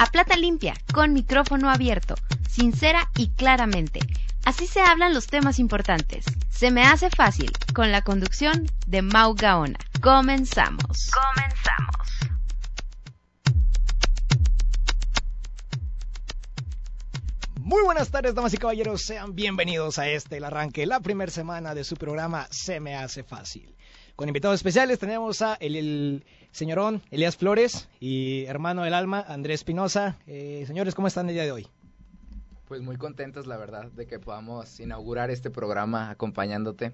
A plata limpia, con micrófono abierto, sincera y claramente. Así se hablan los temas importantes. Se me hace fácil, con la conducción de Mau Gaona. Comenzamos. Comenzamos. Muy buenas tardes, damas y caballeros. Sean bienvenidos a este, el arranque, la primera semana de su programa Se me hace fácil. Con invitados especiales tenemos a el, el señorón Elías Flores y hermano del alma Andrés Pinoza. Eh, señores, ¿cómo están el día de hoy? Pues muy contentos, la verdad, de que podamos inaugurar este programa acompañándote.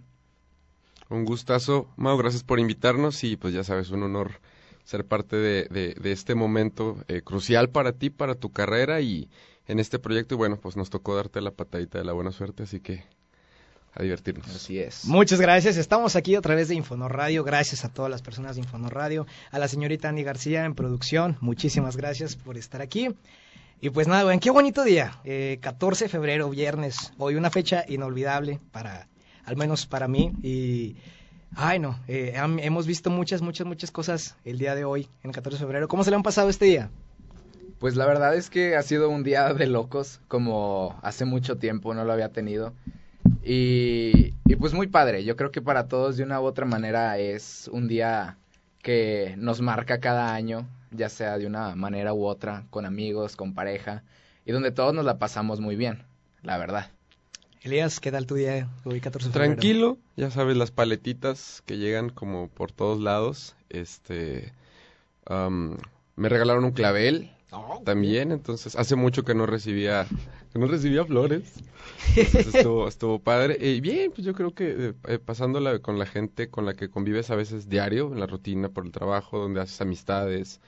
Un gustazo, Mau, gracias por invitarnos y pues ya sabes, un honor ser parte de, de, de este momento eh, crucial para ti, para tu carrera y en este proyecto. Y bueno, pues nos tocó darte la patadita de la buena suerte, así que a divertirnos. Así es. Muchas gracias. Estamos aquí a través de Infonor Radio. Gracias a todas las personas de Infonor Radio. A la señorita Andy García en producción. Muchísimas gracias por estar aquí. Y pues nada, güey, qué bonito día. Eh, 14 de febrero, viernes. Hoy una fecha inolvidable para, al menos para mí. Y, ay no, eh, hemos visto muchas, muchas, muchas cosas el día de hoy, en el 14 de febrero. ¿Cómo se le han pasado este día? Pues la verdad es que ha sido un día de locos, como hace mucho tiempo no lo había tenido. Y, y, pues muy padre, yo creo que para todos de una u otra manera es un día que nos marca cada año, ya sea de una manera u otra, con amigos, con pareja, y donde todos nos la pasamos muy bien, la verdad. Elías, ¿qué tal tu día hoy 14 de febrero? Tranquilo, ya sabes, las paletitas que llegan como por todos lados. Este, um, me regalaron un clavel, también, entonces hace mucho que no recibía que no recibía flores. Entonces estuvo, estuvo padre. Y bien, pues yo creo que eh, pasándola con la gente con la que convives a veces diario, en la rutina, por el trabajo, donde haces amistades.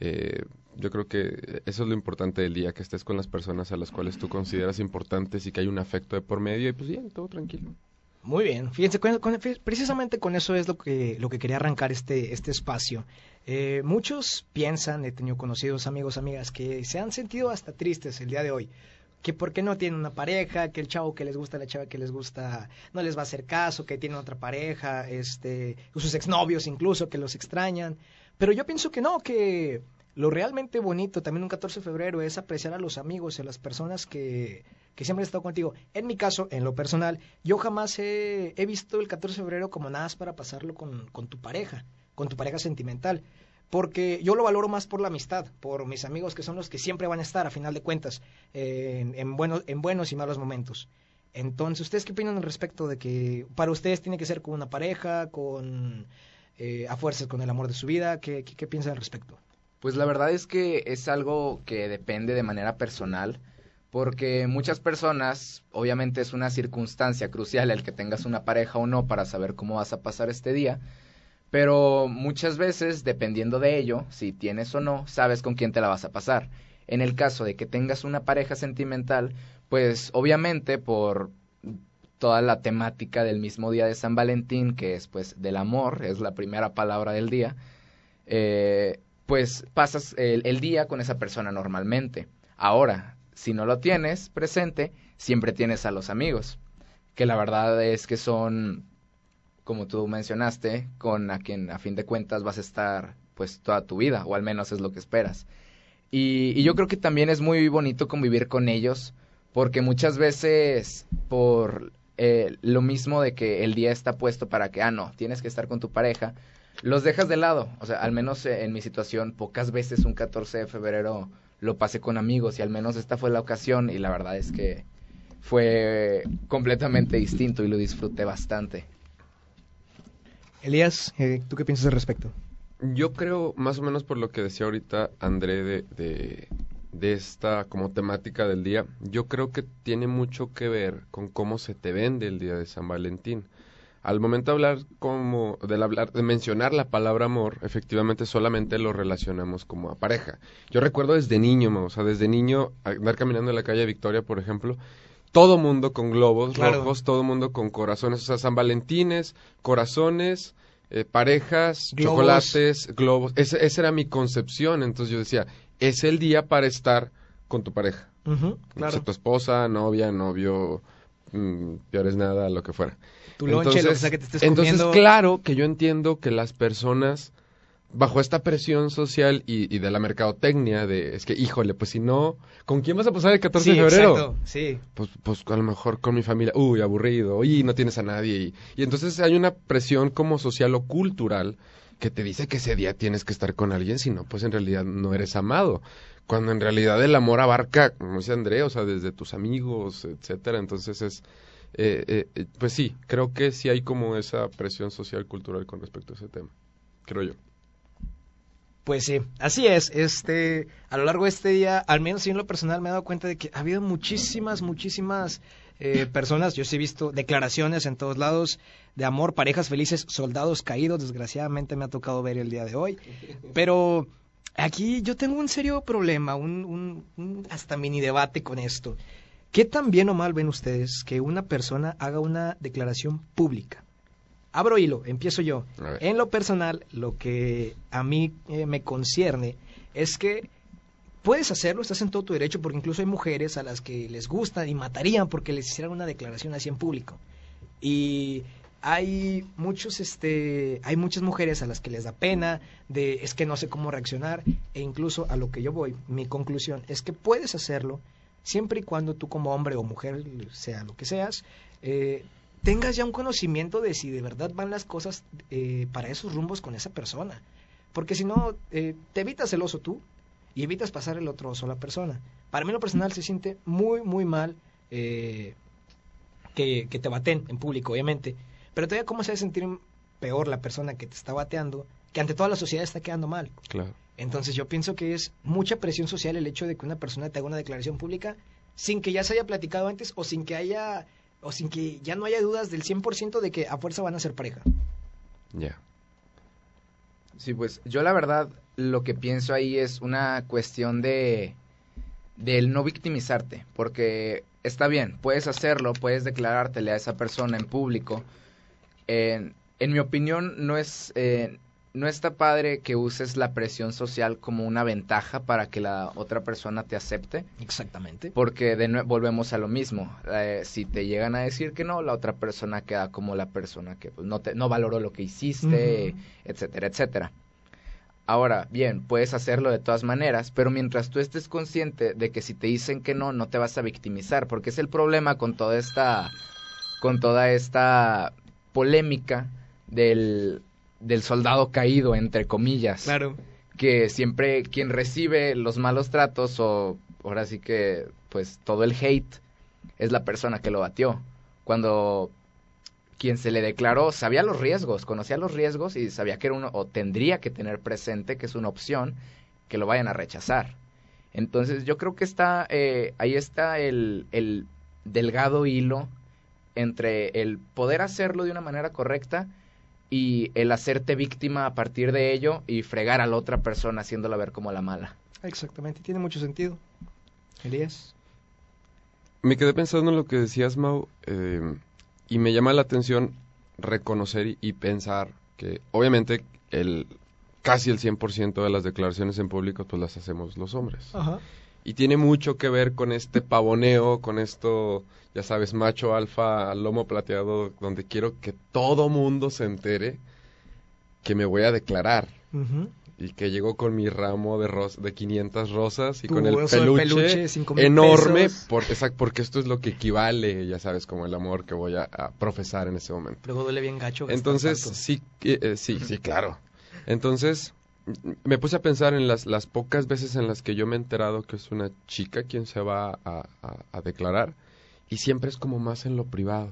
Eh, yo creo que eso es lo importante del día, que estés con las personas a las cuales tú consideras importantes y que hay un afecto de por medio y pues bien, todo tranquilo. Muy bien, fíjense, con, precisamente con eso es lo que, lo que quería arrancar este, este espacio. Eh, muchos piensan, he tenido conocidos amigos, amigas, que se han sentido hasta tristes el día de hoy. Que por qué no tienen una pareja, que el chavo que les gusta, la chava que les gusta, no les va a hacer caso, que tienen otra pareja, este, sus exnovios incluso, que los extrañan. Pero yo pienso que no, que lo realmente bonito también un 14 de febrero es apreciar a los amigos y a las personas que, que siempre han estado contigo. En mi caso, en lo personal, yo jamás he, he visto el 14 de febrero como nada más para pasarlo con, con tu pareja, con tu pareja sentimental. Porque yo lo valoro más por la amistad, por mis amigos que son los que siempre van a estar, a final de cuentas, en, en, buenos, en buenos y malos momentos. Entonces, ¿ustedes qué opinan al respecto de que para ustedes tiene que ser con una pareja, con eh, a fuerzas, con el amor de su vida? ¿Qué, qué, qué piensan al respecto? Pues la verdad es que es algo que depende de manera personal porque muchas personas, obviamente es una circunstancia crucial el que tengas una pareja o no para saber cómo vas a pasar este día, pero muchas veces, dependiendo de ello, si tienes o no, sabes con quién te la vas a pasar. En el caso de que tengas una pareja sentimental, pues obviamente por toda la temática del mismo día de San Valentín, que es pues del amor, es la primera palabra del día, eh, pues pasas el, día con esa persona normalmente. Ahora, si no lo tienes presente, siempre tienes a los amigos, que la verdad es que son, como tú mencionaste, con a quien a fin de cuentas vas a estar pues toda tu vida, o al menos es lo que esperas. Y, y yo creo que también es muy bonito convivir con ellos, porque muchas veces por eh, lo mismo de que el día está puesto para que, ah, no, tienes que estar con tu pareja, los dejas de lado. O sea, al menos en mi situación, pocas veces un 14 de febrero lo pasé con amigos y al menos esta fue la ocasión y la verdad es que fue completamente distinto y lo disfruté bastante. Elías, eh, ¿tú qué piensas al respecto? Yo creo, más o menos por lo que decía ahorita André de, de, de, esta como temática del día, yo creo que tiene mucho que ver con cómo se te vende el día de San Valentín. Al momento de hablar como de hablar de mencionar la palabra amor, efectivamente solamente lo relacionamos como a pareja. Yo recuerdo desde niño, o sea, desde niño andar caminando en la calle Victoria, por ejemplo, todo mundo con globos rojos, todo mundo con corazones, o sea, San Valentines, corazones, eh, parejas, chocolates, globos. esa era mi concepción, entonces yo decía, es el día para estar con tu pareja. claro. tu esposa, novia, novio, mmm, peores nada, lo que fuera. Tu lonche, lo que sea que te estés Entonces, claro que yo entiendo que las personas bajo esta presión social y, de la mercadotecnia de es que híjole pues si no con quién vas a pasar el 14 de febrero exacto, sí. Pues pues a lo mejor con mi familia uy aburrido uy no tienes a nadie y, y entonces hay una presión como social o cultural que te dice que ese día tienes que estar con alguien si no pues en realidad no eres amado cuando en realidad el amor abarca como dice André o sea desde tus amigos etcétera entonces es eh, eh, eh, pues sí creo que sí hay como esa presión social cultural con respecto a ese tema creo yo pues sí, así es. Este, a lo largo de este día, al menos en lo personal me he dado cuenta de que ha habido muchísimas, muchísimas eh, personas. Yo sí he visto declaraciones en todos lados de amor, parejas felices, soldados caídos. Desgraciadamente me ha tocado ver el día de hoy. Pero aquí yo tengo un serio problema, un, un hasta mini debate con esto. ¿Qué tan bien o mal ven ustedes que una persona haga una declaración pública? abro hilo, empiezo yo. En lo personal, lo que a mí eh, me concierne es que puedes hacerlo, estás en todo tu derecho, porque incluso hay mujeres a las que les gusta y matarían porque les hicieran una declaración así en público. Y hay muchos este hay muchas mujeres a las que les da pena de es que no sé cómo reaccionar e incluso a lo que yo voy mi conclusión es que puedes hacerlo siempre y cuando tú como hombre o mujer sea lo que seas eh, tengas ya un conocimiento de si de verdad van las cosas eh, para esos rumbos con esa persona. Porque si no, eh, te evitas el oso tú y evitas pasar el otro oso a la persona. Para mí lo personal se siente muy, muy mal eh, que, que, te baten en público, obviamente. Pero todavía cómo se a sentir peor la persona que te está bateando, que ante toda la sociedad está quedando mal. Claro. Entonces yo pienso que es mucha presión social el hecho de que una persona te haga una declaración pública sin que ya se haya platicado antes o sin que haya o sin que ya no haya dudas del 100% de que a fuerza van a ser pareja. Ya. Sí, pues yo la verdad lo que pienso ahí es una cuestión de del no victimizarte, porque está bien, puedes hacerlo, puedes declarártele a esa persona en público. en mi opinión, no es eh, no está padre que uses la presión social como una ventaja para que la otra persona te acepte. Exactamente. Porque de volvemos a lo mismo. Eh, si te llegan a decir que no, la otra persona queda como la persona que pues, no, te, no valoró lo que hiciste, etcétera, etcétera. Ahora, bien, puedes hacerlo de todas maneras, pero mientras tú estés consciente de que si te dicen que no, no te vas a victimizar, porque es el problema con toda esta, con toda esta polémica del del soldado caído, entre comillas. Claro. Que siempre quien recibe los malos tratos o ahora sí que pues todo el hate es la persona que lo batió. Cuando quien se le declaró sabía los riesgos, conocía los riesgos y sabía que era uno o tendría que tener presente que es una opción que lo vayan a rechazar. Entonces yo creo que está eh, ahí está el, el delgado hilo entre el poder hacerlo de una manera correcta y el hacerte víctima a partir de ello y fregar a la otra persona haciéndola ver como la mala. Exactamente, tiene mucho sentido. Elías. Me quedé pensando en lo que decías, Mau, eh, y me llama la atención reconocer y, pensar que obviamente el casi el 100% de las declaraciones en público pues las hacemos los hombres. Ajá. Y tiene mucho que ver con este pavoneo, con esto, ya sabes, macho alfa, lomo plateado, donde quiero que todo mundo se entere que me voy a declarar. Y que llego con mi ramo de, ros de 500 rosas y con el peluche, enorme, por, porque esto es lo que equivale, ya sabes, como el amor que voy a, profesar en ese momento. Luego duele bien gacho. Entonces, sí, eh, eh, sí, sí, claro. Entonces, me puse a pensar en las, las pocas veces en las que yo me he enterado que es una chica quien se va a, a, declarar y siempre es como más en lo privado.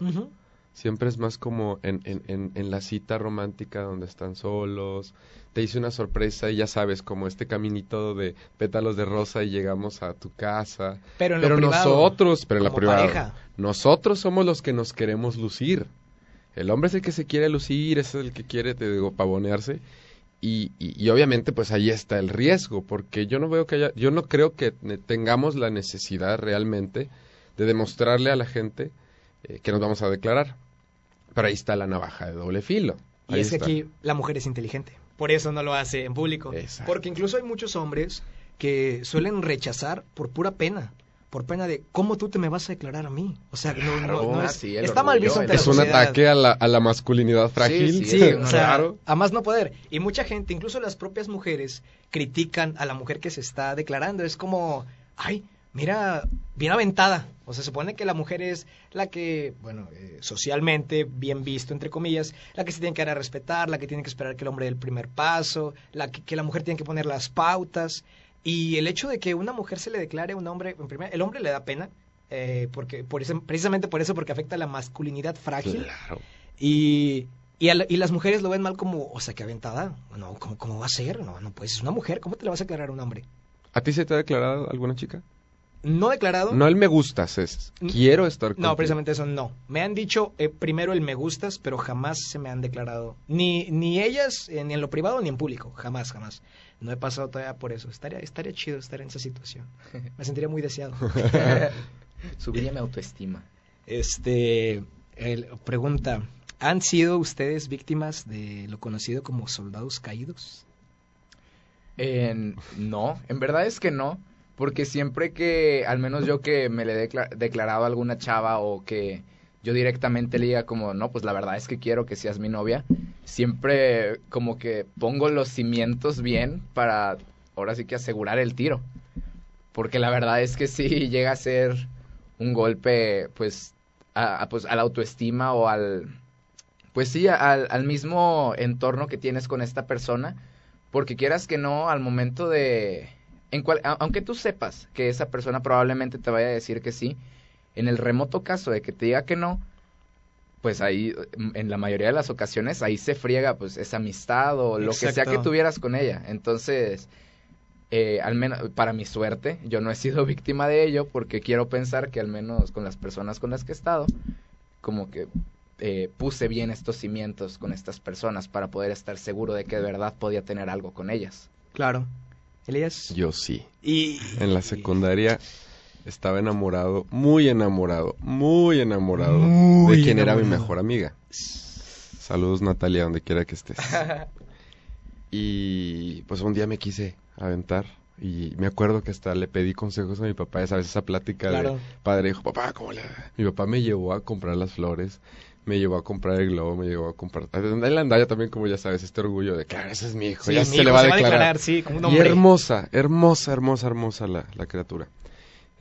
Siempre es más como en, en, en, la cita romántica donde están solos, te hice una sorpresa y ya sabes, como este caminito de pétalos de rosa y llegamos a tu casa. Pero, en pero lo nosotros, pero en la privada, nosotros somos los que nos queremos lucir. El hombre es el que se quiere lucir, es el que quiere, te digo, pavonearse. Y, y, obviamente pues ahí está el riesgo, porque yo no veo que haya, yo no creo que tengamos la necesidad realmente de demostrarle a la gente eh, que nos vamos a declarar. Pero ahí está la navaja de doble filo. y es que aquí la mujer es inteligente, por eso no lo hace en público. Porque incluso hay muchos hombres que suelen rechazar por pura pena por pena de cómo tú te me vas a declarar a mí. O sea, no, no, es, está mal visto ante Es un ataque a la, a la masculinidad frágil. Sí, sí, claro. a más no poder. Y mucha gente, incluso las propias mujeres, critican a la mujer que se está declarando. Es como, ay, mira, bien aventada. O sea, se supone que la mujer es la que, bueno, eh, socialmente, bien visto, entre comillas, la que se tiene que dar a respetar, la que tiene que esperar que el hombre dé el primer paso, la que, que la mujer tiene que poner las pautas. Y el hecho de que una mujer se le declare a un hombre, en primer, el hombre le da pena, eh, porque por eso, precisamente por eso, porque afecta a la masculinidad frágil. Claro. Y, y, y, las mujeres lo ven mal como, o sea, que aventada. No, ¿cómo, ¿cómo va a ser? No, no pues es una mujer, ¿cómo te la vas a declarar a un hombre? ¿A ti se te ha declarado alguna chica? No declarado. No el me gustas, es quiero estar contigo. No, precisamente eso no. Me han dicho eh, primero el me gustas, pero jamás se me han declarado. Ni, ni ellas, eh, ni en lo privado, ni en público. Jamás, jamás. No he pasado todavía por eso. Estaría, estaría chido estar en esa situación. Me sentiría muy deseado. Subiría mi autoestima. Este, pregunta, ¿han sido ustedes víctimas de lo conocido como soldados caídos? no, en verdad es que no, porque siempre que, al menos yo que me le he declarado a alguna chava o que yo directamente le diga como, no, pues la verdad es que quiero que seas mi novia, siempre como que pongo los cimientos bien para ahora sí que asegurar el tiro. Porque la verdad es que sí llega a ser un golpe, pues, a, pues, a la autoestima o al, pues sí, al, al mismo entorno que tienes con esta persona. Porque quieras que no, al momento de... En cual, aunque tú sepas que esa persona probablemente te vaya a decir que sí, en el remoto caso de que te diga que no, pues ahí, en la mayoría de las ocasiones, ahí se friega pues esa amistad o lo que sea que tuvieras con ella. Entonces, eh, al menos para mi suerte, yo no he sido víctima de ello porque quiero pensar que al menos con las personas con las que he estado, como que eh, puse bien estos cimientos con estas personas para poder estar seguro de que de verdad podía tener algo con ellas. Claro. Elías. Yo sí. Y en la secundaria estaba enamorado, muy enamorado, muy enamorado de quien era mi mejor amiga. Saludos Natalia, donde quiera que estés. y pues un día me quise aventar y me acuerdo que hasta le pedí consejos a mi papá, esa vez esa plática de padre hijo, papá, ¿cómo le...? Mi papá me llevó a comprar las flores, me llevó a comprar el globo, me llevó a comprar... Él andaba también, como ya sabes, este orgullo de, claro, ese es mi hijo, ya se le va a declarar. sí, como un hombre. Y hermosa, hermosa, hermosa, hermosa la, la criatura.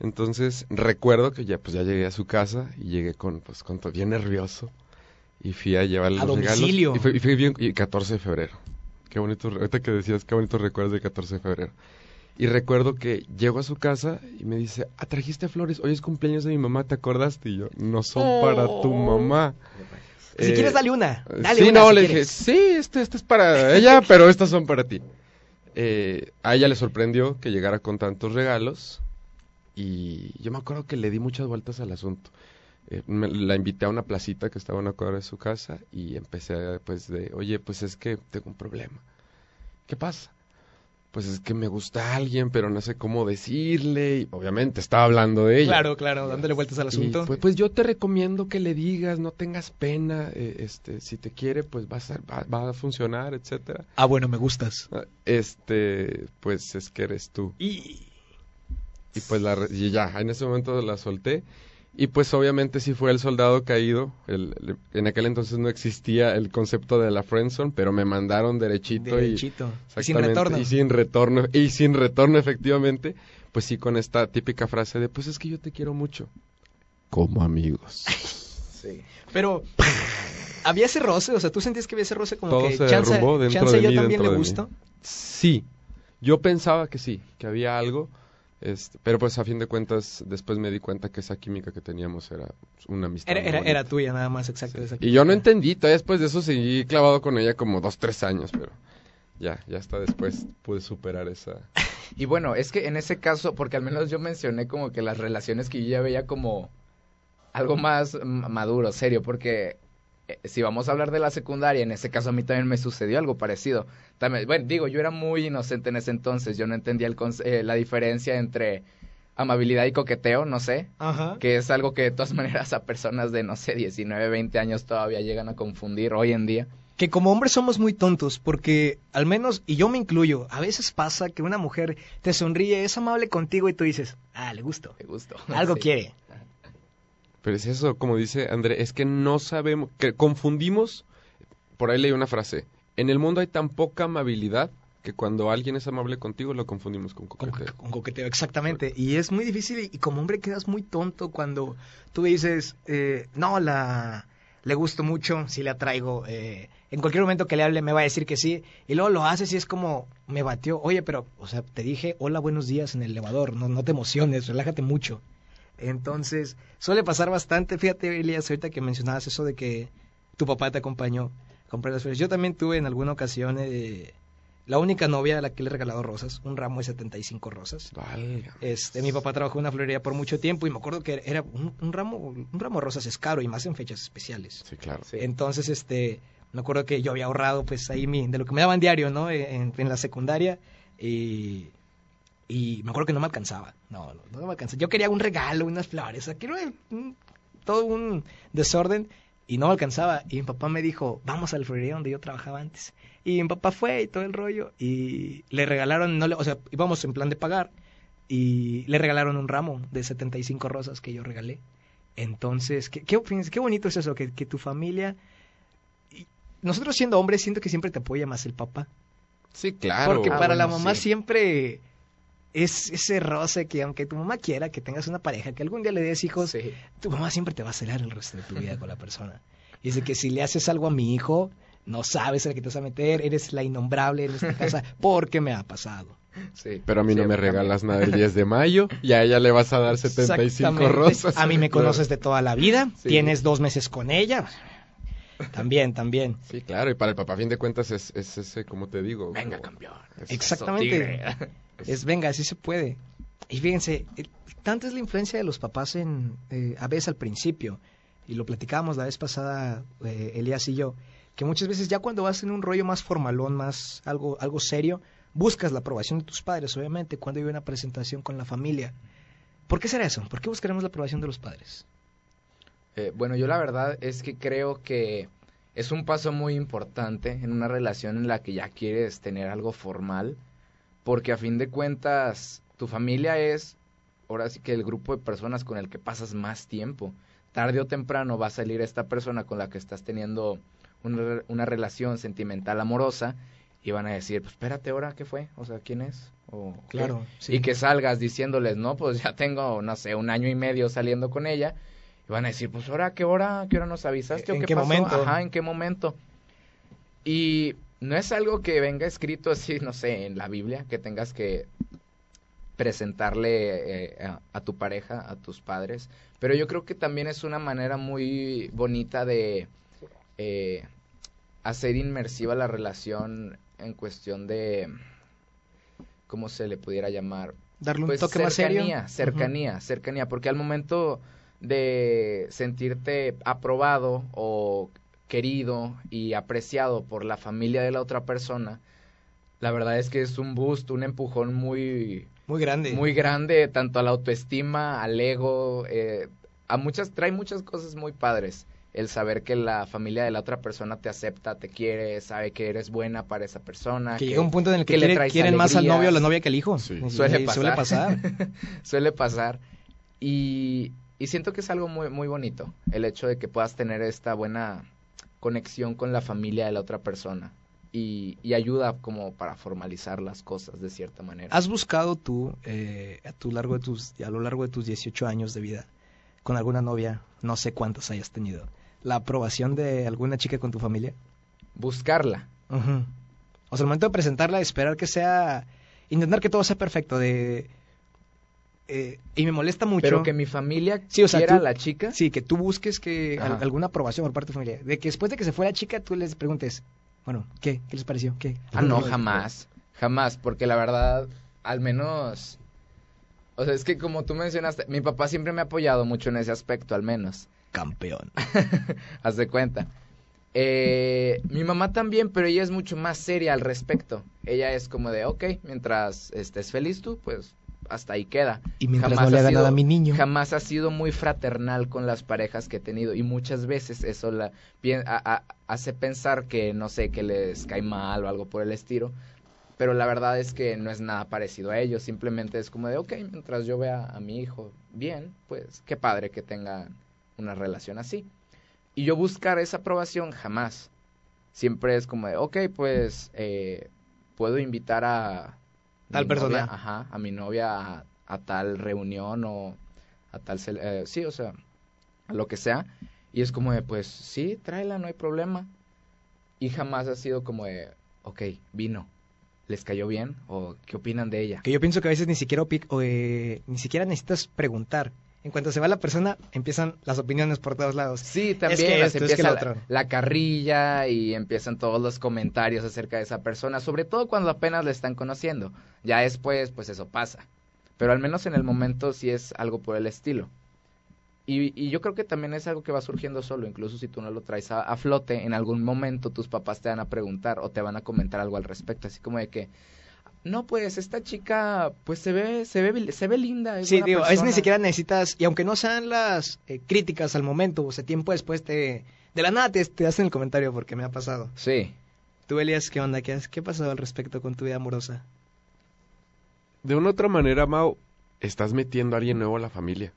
Entonces recuerdo que ya pues ya llegué a su casa y llegué con pues con todo bien nervioso y fui a llevarle los domicilio. regalos y fui, bien y 14 de febrero. Qué bonito, ahorita que decías qué bonitos recuerdos de 14 de febrero. Y recuerdo que llego a su casa y me dice, ah, trajiste flores, hoy es cumpleaños de mi mamá, ¿te acordaste? Y yo, no son para tu oh. mamá. Si quieres, dale una. Dale sí, no, le dije, sí, este, este es para ella, pero estas son para ti. Eh, a ella le sorprendió que llegara con tantos regalos y yo me acuerdo que le di muchas vueltas al asunto. Eh, la invité a una placita que estaba en una cuadra de su casa y empecé pues de, oye, pues es que tengo un problema. ¿Qué pasa? Pues es que me gusta alguien, pero no sé cómo decirle. Y obviamente estaba hablando de ella. Claro, claro, dándole vueltas al asunto. pues, pues, yo te recomiendo que le digas, no tengas pena, eh, este, si te quiere, pues va a, va, a funcionar, etcétera. Ah, bueno, me gustas. Ah, este, pues es que eres tú. Y y pues la, y ya, en ese momento la solté. Y pues obviamente sí fue el soldado caído. El, en aquel entonces no existía el concepto de la friendzone, pero me mandaron derechito, derechito. Y, sin retorno. Y sin retorno, y sin retorno efectivamente. Pues sí, con esta típica frase de, pues es que yo te quiero mucho. Como amigos. sí. Pero, ¿había ese roce? O sea, ¿tú sentías que había ese roce como Todo que se chance, dentro chance yo también le gusto? Sí. Yo pensaba que sí, que había algo este, pero pues a fin de cuentas después me di cuenta que esa química que teníamos era una amistad. Era, era, tuya nada más, exacto. y yo no entendí, todavía después de eso seguí clavado con ella como dos, tres años, pero ya, ya hasta después pude superar esa... Y bueno, es que en ese caso, porque al menos yo mencioné como que las relaciones que yo ya veía como algo más maduro, serio, porque si vamos a hablar de la secundaria, en ese caso a mí también me sucedió algo parecido. También, bueno, digo, yo era muy inocente en ese entonces, yo no entendía el eh, la diferencia entre amabilidad y coqueteo, no sé, Ajá. que es algo que de todas maneras a personas de, no sé, 19, 20 años todavía llegan a confundir hoy en día. Que como hombres somos muy tontos, porque al menos, y yo me incluyo, a veces pasa que una mujer te sonríe, es amable contigo y tú dices, ah, le gusto, Me gusto. algo Sí. quiere. Pero es eso, como dice André, es que no sabemos, que confundimos, por ahí leí una frase, en el mundo hay tan poca amabilidad que cuando alguien es amable contigo lo confundimos con coqueteo. con coqueteo, exactamente. Y es muy difícil y, como hombre quedas muy tonto cuando tú dices, eh, no, la le gusto mucho, si la traigo. eh, en cualquier momento que le hable me va a decir que sí. Y luego lo haces y es como, me batió. Oye, pero, o sea, te dije, hola, buenos días en el elevador. No, no te emociones, relájate mucho. Entonces, suele pasar bastante. Fíjate, Elias, ahorita que mencionabas eso de que tu papá te acompañó a comprar las flores. Yo también tuve en alguna ocasión... eh, la única novia a la que le he regalado rosas, un ramo de 75 rosas. Este, mi papá trabajó en una florería por mucho tiempo y me acuerdo que era un, un ramo, un ramo de rosas es caro y más en fechas especiales. Sí, claro. Sí. Entonces, este, me acuerdo que yo había ahorrado, pues ahí mi, de lo que me daban diario, ¿no? En, en la secundaria y, y me acuerdo que no me alcanzaba. No, no, no me alcanzaba. Yo quería un regalo, unas flores, o sea, quiero un- todo un desorden y no me alcanzaba. Y mi papá me dijo, vamos a la florería donde yo trabajaba antes. Y mi papá fue y todo el rollo y le regalaron, no le, o sea, íbamos en plan de pagar y le regalaron un ramo de 75 rosas que yo regalé. Entonces, qué, qué, qué bonito es eso, que, que tu familia... y Nosotros siendo hombres, siento que siempre te apoya más el papá. Sí, claro. Porque Ah, para la bueno, mamá sí. siempre es ese roce que aunque tu mamá quiera que tengas una pareja, que algún día le des hijos, Sí. tu mamá siempre te va a celar el resto de tu vida con la persona. Y dice que si le haces algo a mi hijo, no sabes a la que te vas a meter, eres la innombrable en esta casa, porque me ha pasado. Sí. Pero a mí no me regalas nada el 10 de mayo y a ella le vas a dar 75 Exactamente. rosas. A mí me conoces de toda la vida, Sí. tienes dos meses con ella. También, también. Sí, claro, y para el papá, a fin de cuentas, es, es ese, como te digo. Venga, campeón. es- Exactamente. Es venga, así se puede. Y fíjense, eh, tanta es la influencia de los papás en, eh, a veces al principio, y lo platicábamos la vez pasada, eh, Elías y yo, que muchas veces ya cuando vas en un rollo más formalón, más algo, algo serio, buscas la aprobación de tus padres, obviamente, cuando hay una presentación con la familia. ¿Por qué será eso? ¿Por qué buscaremos la aprobación de los padres? Eh, bueno, yo la verdad es que creo que es un paso muy importante en una relación en la que ya quieres tener algo formal, porque a fin de cuentas tu familia es ahora sí que el grupo de personas con el que pasas más tiempo. Tarde o temprano va a salir esta persona con la que estás teniendo una, una relación sentimental amorosa y van a decir, pues espérate ahora, ¿qué fue? O sea, ¿quién es? O, ¿qué?". Claro, sí. Y que salgas diciéndoles, no, pues ya tengo, no sé, un año y medio saliendo con ella. Y van a decir, pues ahora, ¿qué hora? ¿Qué hora nos avisaste? o ¿En qué, qué pasó? momento? Ajá, ¿en qué momento? Y no es algo que venga escrito así, no sé, en la Biblia, que tengas que presentarle eh, a, a tu pareja, a tus padres. Pero yo creo que también es una manera muy bonita de eh, hacer inmersiva la relación en cuestión de, ¿cómo se le pudiera llamar? Darle un Pues toque más serio. cercanía, cercanía, cercanía, porque al momento de sentirte aprobado o querido y apreciado por la familia de la otra persona, la verdad es que es un boost, un empujón muy Muy grande. muy grande tanto a la autoestima, al ego, eh, a muchas trae muchas cosas muy padres. El saber que la familia de la otra persona te acepta, te quiere, sabe que eres buena para esa persona. que llega un punto en el que, que le quiere- traes quieren más al novio o la novia que al hijo. Sí. Suele pasar. Suele pasar. Suele pasar. Y, y siento que es algo muy, muy bonito el hecho de que puedas tener esta buena conexión con la familia de la otra persona. Y, y ayuda como para formalizar las cosas de cierta manera. ¿Has buscado tú, eh, a, tu largo de tus, a lo largo de tus 18 años de vida, con alguna novia, no sé cuántas hayas tenido, la aprobación de alguna chica con tu familia? Buscarla. O sea, al momento de presentarla, esperar que sea, intentar que todo sea perfecto, de... eh, y me molesta mucho... Pero que mi familia Sí, o sea, quiera tú- a la chica. Sí, que tú busques que Ajá. alguna aprobación por parte de tu familia. De que después de que se fue la chica, tú les preguntes, bueno, ¿qué? ¿Qué les pareció? ¿Qué? Ah, no, jamás. Jamás, porque la verdad, al menos... O sea, es que como tú mencionaste, mi papá siempre me ha apoyado mucho en ese aspecto, al menos. Campeón. Haz de cuenta. Eh, mi mamá también, pero ella es mucho más seria al respecto. Ella es como de, ok, mientras estés feliz tú, pues hasta ahí queda. Y mientras no le haga nada a mi niño. Jamás ha sido muy fraternal con las parejas que he tenido y muchas veces eso la hace pensar que, no sé, que les cae mal o algo por el estilo. Pero la verdad es que no es nada parecido a ellos. Simplemente es como de, ok, mientras yo vea a mi hijo bien, pues qué padre que tenga una relación así. Y yo buscar esa aprobación jamás. Siempre es como de, ok, pues eh, puedo invitar a... Tal persona. ajá, a mi novia a, tal reunión o a tal... Eh, sí, o sea, a lo que sea. Y es como de, pues sí, tráela, no hay problema. Y jamás ha sido como de, ok, vino. ¿Les cayó bien? ¿O qué opinan de ella? Que yo pienso que a veces ni siquiera, eh, ni siquiera necesitas preguntar en cuanto se va la persona, empiezan las opiniones por todos lados. Sí, también empieza la, carrilla y empiezan todos los comentarios acerca de esa persona, sobre todo cuando apenas la están conociendo. Ya después, pues eso pasa. Pero al menos en el momento sí es algo por el estilo. Y, yo creo que también es algo que va surgiendo solo, incluso si tú no lo traes a, flote, en algún momento tus papás te van a preguntar o te van a comentar algo al respecto, así como de que, no, pues esta chica, pues se ve, se ve, se ve linda. sí, digo, a veces ni siquiera necesitas, y aunque no sean las eh, críticas al momento, o sea, tiempo después te, de la nada te, te, hacen el comentario porque me ha pasado. Sí. Tú, Elias, ¿qué onda? ¿Qué, has, qué pasado al respecto con tu vida amorosa? De una otra manera, Mau, estás metiendo a alguien nuevo a la familia.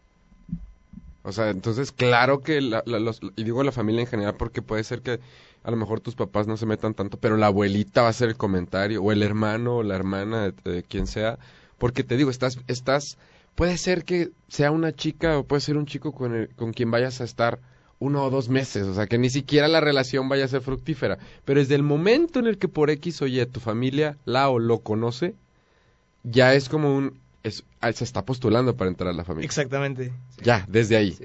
O sea, entonces, claro que, la, los, y digo la familia en general porque puede ser que a lo mejor tus papás no se metan tanto, pero la abuelita va a hacer el comentario, o el hermano, o la hermana, de, quien sea, porque te digo, estás, estás, puede ser que sea una chica o puede ser un chico con, con quien vayas a estar uno o dos meses, o sea, que ni siquiera la relación vaya a ser fructífera, pero desde el momento en el que por X o Y tu familia la o lo conoce, ya es como un, es, ah, se está postulando para entrar a la familia. Exactamente. Ya, desde ahí.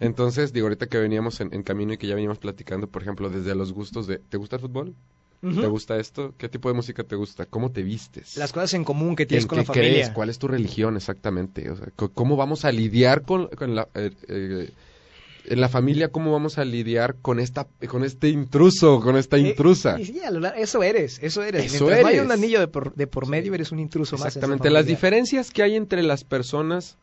Entonces, digo, ahorita que veníamos en, camino y que ya veníamos platicando, por ejemplo, desde los gustos de, ¿te gusta el fútbol? ¿Te gusta esto? ¿Qué tipo de música te gusta? ¿Cómo te vistes? Las cosas en común que tienes con la familia. Crees? ¿Cuál es tu religión exactamente? O sea, ¿cómo vamos a lidiar con, la... Eh, eh, en la familia cómo vamos a lidiar con esta con este intruso, con esta eh, intrusa. sí, eso eres, eso eres. Eso eres. no hay un anillo de por, de por medio, eres un intruso más. Exactamente, las diferencias que hay entre las personas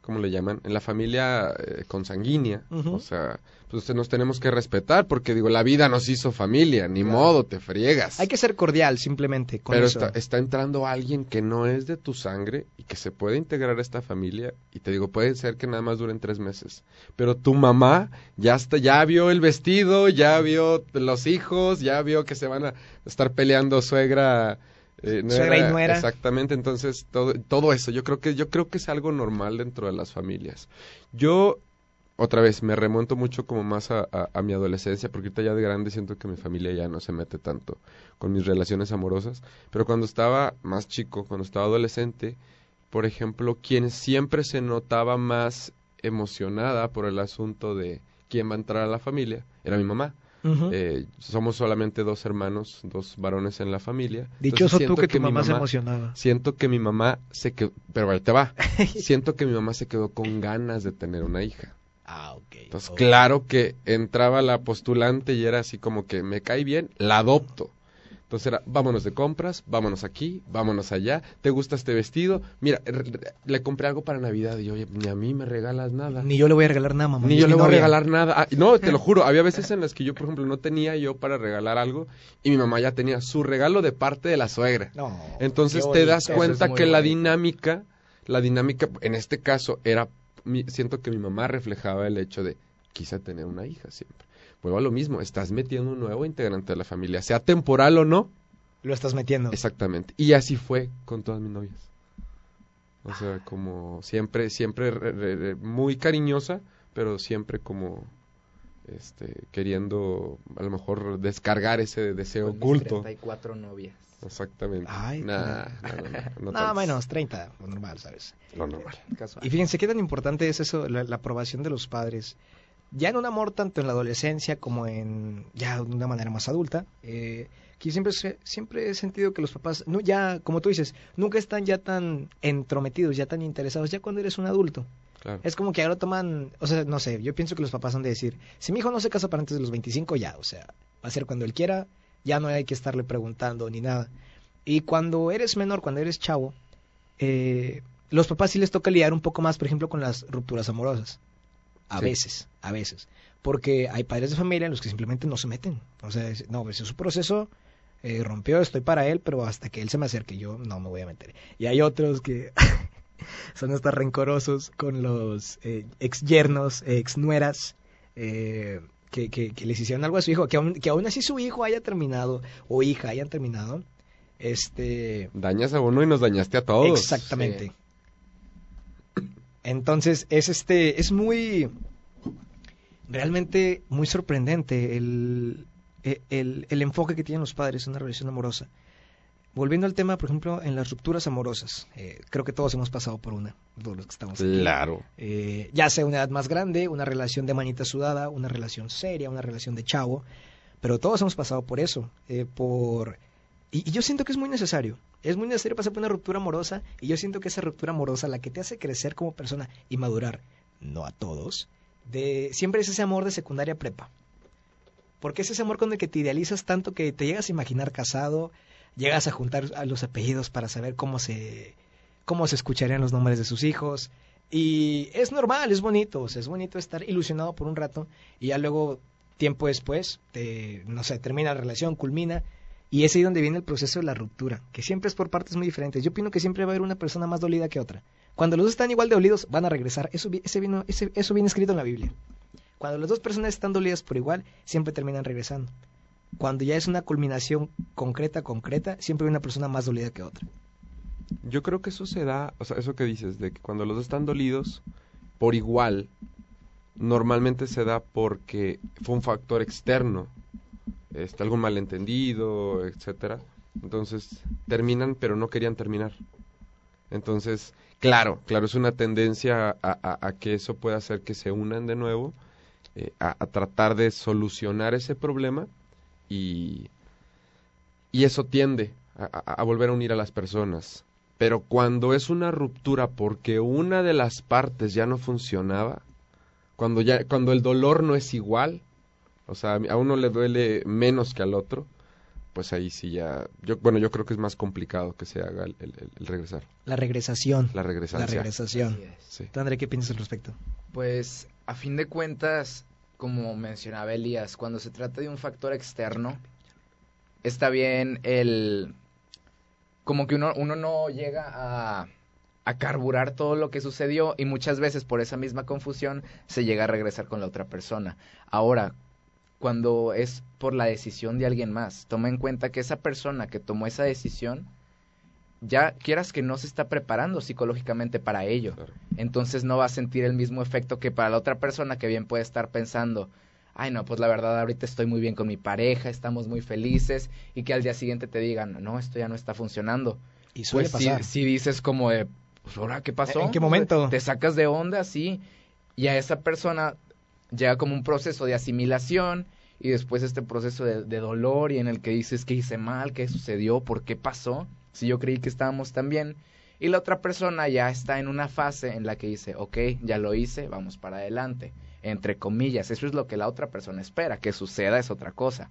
¿cómo le llaman? En la familia eh, consanguínea. O sea, pues nos tenemos que respetar porque digo, la vida nos hizo familia, ni modo, te friegas. Hay que ser cordial simplemente con Pero Está, está, entrando alguien que no es de tu sangre y que se puede integrar a esta familia y te digo, puede ser que nada más duren tres meses. Pero tu mamá ya está, ya vio el vestido, ya vio los hijos, ya vio que se van a estar peleando suegra eh, no Exactamente, entonces todo, todo eso, yo creo que yo creo que es algo normal dentro de las familias. Yo otra vez me remonto mucho como más a, a, mi adolescencia, porque ahorita ya de grande siento que mi familia ya no se mete tanto con mis relaciones amorosas, pero cuando estaba más chico, cuando estaba adolescente, por ejemplo, quien siempre se notaba más emocionada por el asunto de quién va a entrar a la familia era mi mamá. Eh, somos solamente dos hermanos, dos varones en la familia. Dichoso tú que, tu mamá, se emocionaba. Siento que mi mamá se quedó, pero ahí te va. siento que mi mamá se quedó con ganas de tener una hija. Ah, ok. Entonces, claro que entraba la postulante y era así como que me cae bien, la adopto. Entonces era, vámonos de compras, vámonos aquí, vámonos allá, ¿te gusta este vestido? Mira, le compré algo para Navidad y oye, ni a mí me regalas nada. Ni yo le voy a regalar nada, mamá. Ni yo le voy a regalar nada. Ah, no, te lo juro, había veces en las que yo, por ejemplo, no tenía yo para regalar algo y mi mamá ya tenía su regalo de parte de la suegra. No, Entonces te das cuenta que la dinámica, la dinámica, en este caso, era, siento que mi mamá reflejaba el hecho de, quise tener una hija siempre vuelvo a lo mismo, estás metiendo un nuevo integrante de la familia, sea temporal o no. Lo estás metiendo. Exactamente. Y así fue con todas mis novias. O sea, como siempre, siempre muy cariñosa, pero siempre como este, queriendo a lo mejor descargar ese deseo con oculto. 34 novias. Exactamente. Ay, nada, no, menos 30, lo normal, ¿sabes? Lo normal. Y fíjense qué tan importante es eso, la aprobación de los padres ya en un amor tanto en la adolescencia como en ya de una manera más adulta, eh, que siempre, siempre he sentido que los papás, no, ya, como tú dices, nunca están ya tan entrometidos, ya tan interesados, ya cuando eres un adulto. Es como que ahora toman, o sea, no sé, yo pienso que los papás han de decir, si mi hijo no se casa para antes de los 25, ya, o sea, va a ser cuando él quiera, ya no hay que estarle preguntando ni nada. Y cuando eres menor, cuando eres chavo, eh, los papás sí les toca lidiar un poco más, por ejemplo, con las rupturas amorosas. A veces, a veces. Porque hay padres de familia en los que simplemente no se meten. O sea, no, ese es su proceso, eh, rompió, estoy para él, pero hasta que él se me acerque, yo no me voy a meter. Y hay otros que son hasta rencorosos con los eh, ex yernos, ex nueras, eh, que, que, les hicieron algo a su hijo, que aún, que aún así su hijo haya terminado, o hija hayan terminado, este... Dañas a uno y nos dañaste a todos. Exactamente. Entonces, es este, es muy, realmente muy sorprendente el, el, el enfoque que tienen los padres en una relación amorosa. Volviendo al tema, por ejemplo, en las rupturas amorosas, eh, creo que todos hemos pasado por una, todos los que estamos aquí. Claro. Eh, ya sea una edad más grande, una relación de manita sudada, una relación seria, una relación de chavo, pero todos hemos pasado por eso, eh, por... Y, y, yo siento que es muy necesario, es muy necesario pasar por una ruptura amorosa, y yo siento que esa ruptura amorosa, la que te hace crecer como persona y madurar, no a todos, de siempre es ese amor de secundaria prepa. Porque es ese amor con el que te idealizas tanto que te llegas a imaginar casado, llegas a juntar a los apellidos para saber cómo se, cómo se escucharían los nombres de sus hijos. Y es normal, es bonito, o sea, es bonito estar ilusionado por un rato y ya luego, tiempo después, te, no sé, termina la relación, culmina, y es ahí donde viene el proceso de la ruptura, que siempre es por partes muy diferentes. Yo opino que siempre va a haber una persona más dolida que otra. Cuando los dos están igual de dolidos, van a regresar. Eso, ese ese, eso viene escrito en la Biblia. Cuando las dos personas están dolidas por igual, siempre terminan regresando cuando ya es una culminación concreta, concreta, siempre hay una persona más dolida que otra. Yo creo que eso se da, o sea, eso que dices, de que cuando los dos están dolidos por igual, normalmente se da porque fue un factor externo, este, algún malentendido, etcétera. Entonces terminan, pero no querían terminar. Entonces, claro, claro, es una tendencia a, que eso pueda hacer que se unan de nuevo, eh, a, tratar de solucionar ese problema y, y eso tiende a, volver a unir a las personas. Pero cuando es una ruptura porque una de las partes ya no funcionaba, cuando, ya, cuando el dolor no es igual, o sea, a uno le duele menos que al otro, pues ahí sí ya, yo, bueno, yo creo que es más complicado que se haga el, regresar. La regresación. La regresación. La regresación. Sí. André, qué piensas al respecto? Pues, a fin de cuentas, como mencionaba Elías, cuando se trata de un factor externo, está bien el... como que uno, uno no llega a, a carburar todo lo que sucedió y muchas veces por esa misma confusión se llega a regresar con la otra persona. Ahora, cuando es por la decisión de alguien más, toma en cuenta que esa persona que tomó esa decisión ya quieras que no se está preparando psicológicamente para ello. Entonces no va a sentir el mismo efecto que para la otra persona que bien puede estar pensando, ay no, pues la verdad ahorita estoy muy bien con mi pareja, estamos muy felices y que al día siguiente te digan, no, esto ya no está funcionando. Y suele pues pasar. Si, dices como de, pues ahora, ¿qué pasó? ¿En qué momento? Te sacas de onda, sí, y a esa persona llega como un proceso de asimilación y después este proceso de, dolor y en el que dices que hice mal, qué sucedió, por qué pasó si yo creí que estábamos tan bien. Y la otra persona ya está en una fase en la que dice, ok, ya lo hice, vamos para adelante. Entre comillas, eso es lo que la otra persona espera, que suceda es otra cosa.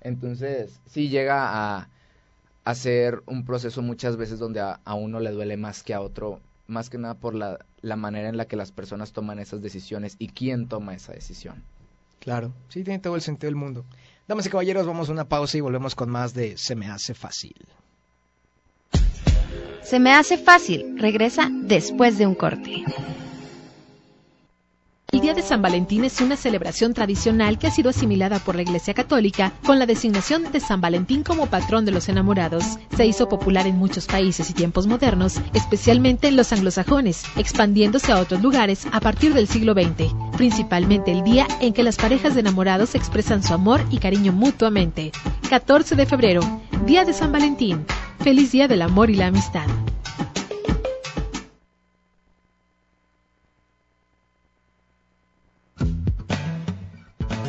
Entonces, sí llega a, a ser un proceso muchas veces donde a, uno le duele más que a otro, más que nada por la, la manera en la que las personas toman esas decisiones y quién toma esa decisión. Claro, sí, tiene todo el sentido del mundo. Damas y caballeros, vamos a una pausa y volvemos con más de Se me hace fácil. Se me hace fácil. Regresa después de un corte. El Día de San Valentín es una celebración tradicional que ha sido asimilada por la Iglesia Católica con la designación de San Valentín como patrón de los enamorados. Se hizo popular en muchos países y tiempos modernos, especialmente en los anglosajones, expandiéndose a otros lugares a partir del siglo XX, principalmente el día en que las parejas de enamorados expresan su amor y cariño mutuamente. 14 de febrero, Día de San Valentín. Feliz Día del Amor y la Amistad.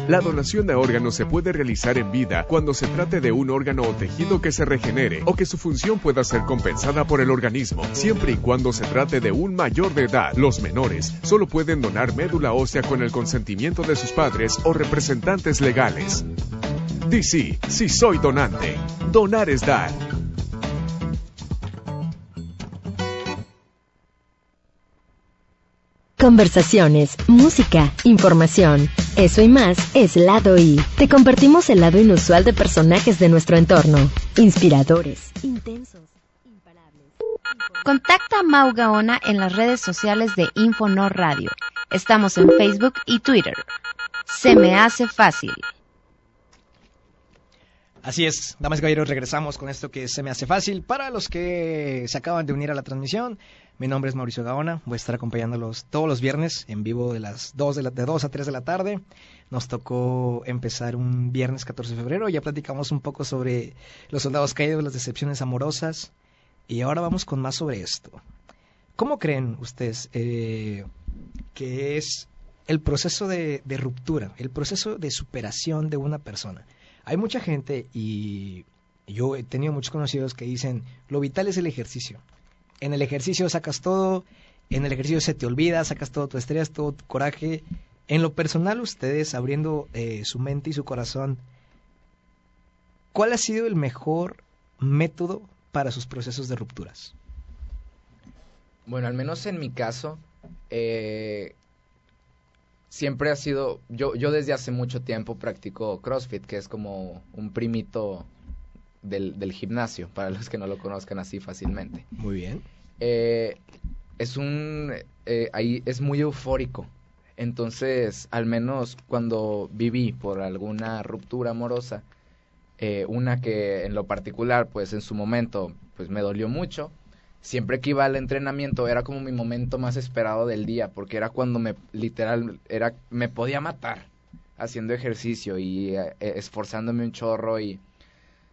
La donación de órganos se puede realizar en vida cuando se trate de un órgano o tejido que se regenere o que su función pueda ser compensada por el organismo, siempre y cuando se trate de un mayor de edad. Los menores solo pueden donar médula ósea con el consentimiento de sus padres o representantes legales. DC, si soy donante. Donar es dar. Conversaciones, música, información. Eso y más es Lado I. Te compartimos el lado inusual de personajes de nuestro entorno. Inspiradores, intensos, imparables. Contacta a Mau Gaona en las redes sociales de Infonor Radio. Estamos en Facebook y Twitter. Se me hace fácil. Así es, damas y caballeros, regresamos con esto que se me hace fácil. Para los que se acaban de unir a la transmisión, mi nombre es Mauricio Gaona, voy a estar acompañándolos todos los viernes en vivo de las 2, de, la, de 2 a 3 de la tarde. Nos tocó empezar un viernes 14 de febrero, ya platicamos un poco sobre los soldados caídos, las decepciones amorosas, y ahora vamos con más sobre esto. ¿Cómo creen ustedes eh, que es el proceso de ruptura, el proceso de superación de una persona? Hay mucha gente y yo he tenido muchos conocidos que dicen, lo vital es el ejercicio. En el ejercicio sacas todo, en el ejercicio se te olvida, sacas todo tu estrés, todo tu coraje. En lo personal, ustedes abriendo eh, su mente y su corazón, ¿cuál ha sido el mejor método para sus procesos de rupturas? Bueno, al menos en mi caso, eh, siempre ha sido, yo, yo desde hace mucho tiempo practico CrossFit, que es como un primito del, del gimnasio, para los que no lo conozcan así fácilmente. Muy bien. Eh, es un, eh, ahí es muy eufórico. Entonces, al menos cuando viví por alguna ruptura amorosa, eh, una que en lo particular, pues en su momento, pues me dolió mucho, siempre que iba al entrenamiento era como mi momento más esperado del día, porque era cuando me literal era me podía matar haciendo ejercicio y eh, esforzándome un chorro y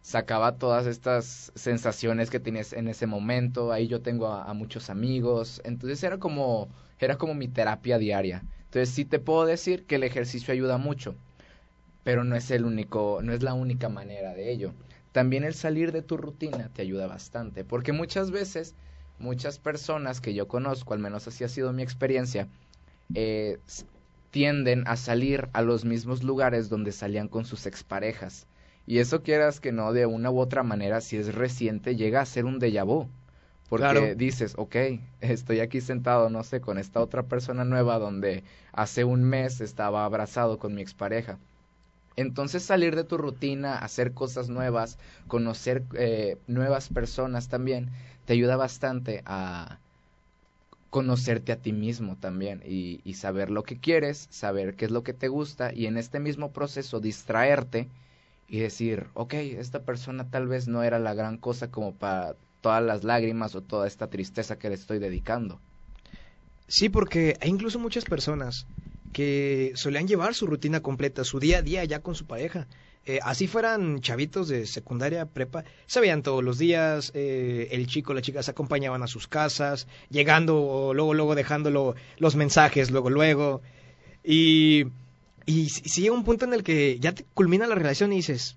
sacaba todas estas sensaciones que tenías en ese momento. Ahí yo tengo a, muchos amigos, entonces era como era como mi terapia diaria. Entonces sí te puedo decir que el ejercicio ayuda mucho, pero no es el único, no es la única manera de ello también el salir de tu rutina te ayuda bastante, porque muchas veces, muchas personas que yo conozco, al menos así ha sido mi experiencia, eh, tienden a salir a los mismos lugares donde salían con sus exparejas. Y eso quieras que no, de una u otra manera, si es reciente, llega a ser un déjà vu. Porque claro. dices, ok, estoy aquí sentado, no sé, con esta otra persona nueva donde hace un mes estaba abrazado con mi expareja. Entonces salir de tu rutina, hacer cosas nuevas, conocer eh, nuevas personas también, te ayuda bastante a conocerte a ti mismo también y, y, saber lo que quieres, saber qué es lo que te gusta y en este mismo proceso distraerte y decir, ok, esta persona tal vez no era la gran cosa como para todas las lágrimas o toda esta tristeza que le estoy dedicando. Sí, porque hay incluso muchas personas que solían llevar su rutina completa, su día a día ya con su pareja. Eh, así fueran chavitos de secundaria, prepa, se veían todos los días, eh, el chico, la chica se acompañaban a sus casas, llegando, luego, luego dejándolo los mensajes, luego, luego. Y, y si llega un punto en el que ya te culmina la relación y dices,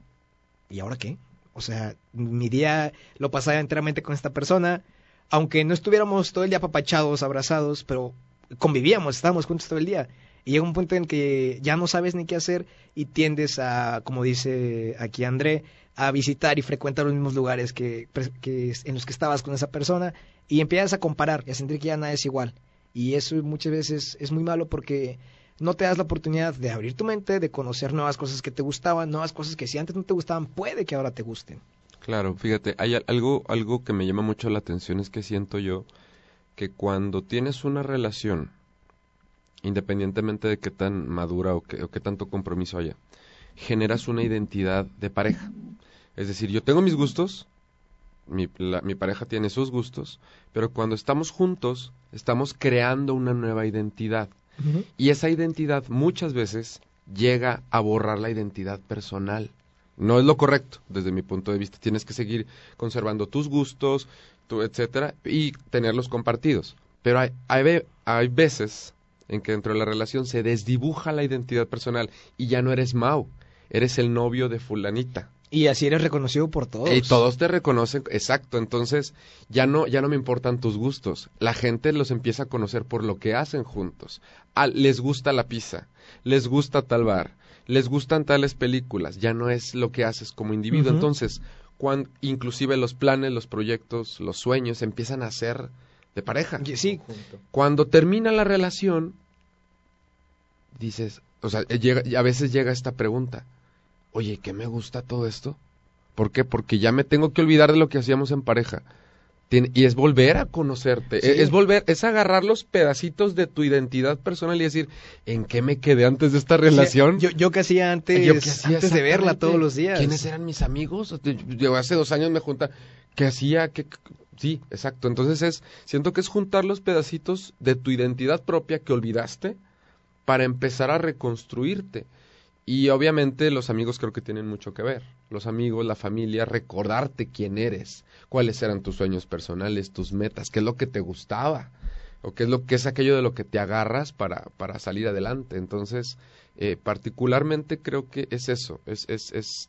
¿y ahora qué? O sea, mi día lo pasaba enteramente con esta persona, aunque no estuviéramos todo el día apapachados, abrazados, pero convivíamos, estábamos juntos todo el día. Y llega un punto en que ya no sabes ni qué hacer y tiendes a, como dice aquí André, a visitar y frecuentar los mismos lugares que, que en los que estabas con esa persona y empiezas a comparar y a sentir que ya nada es igual. Y eso muchas veces es muy malo porque no te das la oportunidad de abrir tu mente, de conocer nuevas cosas que te gustaban, nuevas cosas que si antes no te gustaban, puede que ahora te gusten. Claro, fíjate, hay algo, algo que me llama mucho la atención es que siento yo que cuando tienes una relación independientemente de qué tan madura o qué, o qué tanto compromiso haya, generas una identidad de pareja. Es decir, yo tengo mis gustos, mi, mi, pareja tiene sus gustos, pero cuando estamos juntos, estamos creando una nueva identidad. Y esa identidad muchas veces llega a borrar la identidad personal. No es lo correcto, desde mi punto de vista. Tienes que seguir conservando tus gustos, etcétera, y tenerlos compartidos. Pero hay, hay, hay veces en que dentro de la relación se desdibuja la identidad personal y ya no eres Mau, eres el novio de fulanita. Y así eres reconocido por todos. Y todos te reconocen, exacto. Entonces, ya no, ya no me importan tus gustos. La gente los empieza a conocer por lo que hacen juntos. Ah, les gusta la pizza, les gusta tal bar, les gustan tales películas. Ya no es lo que haces como individuo. Entonces, cuando, inclusive los planes, los proyectos, los sueños empiezan a ser de pareja. Sí. Cuando termina la relación, dices, o sea, llega, a veces llega esta pregunta oye, ¿qué me gusta todo esto? ¿Por qué? Porque ya me tengo que olvidar de lo que hacíamos en pareja. y es volver a conocerte, e, es, volver, es agarrar los pedacitos de tu identidad personal y decir, ¿en qué me quedé antes de esta relación? yo, yo que hacía antes, antes de verla todos los días. ¿Quiénes eran mis amigos? Yo hace dos años me junta, ¿qué hacía? ¿Qué, sí, exacto. Entonces es, siento que es juntar los pedacitos de tu identidad propia que olvidaste para empezar a reconstruirte. Y obviamente los amigos creo que tienen mucho que ver. Los amigos, la familia, recordarte quién eres, cuáles eran tus sueños personales, tus metas, qué es lo que te gustaba, o qué es lo que es aquello de lo que te agarras para, para salir adelante. Entonces, eh, particularmente creo que es eso, es, es, es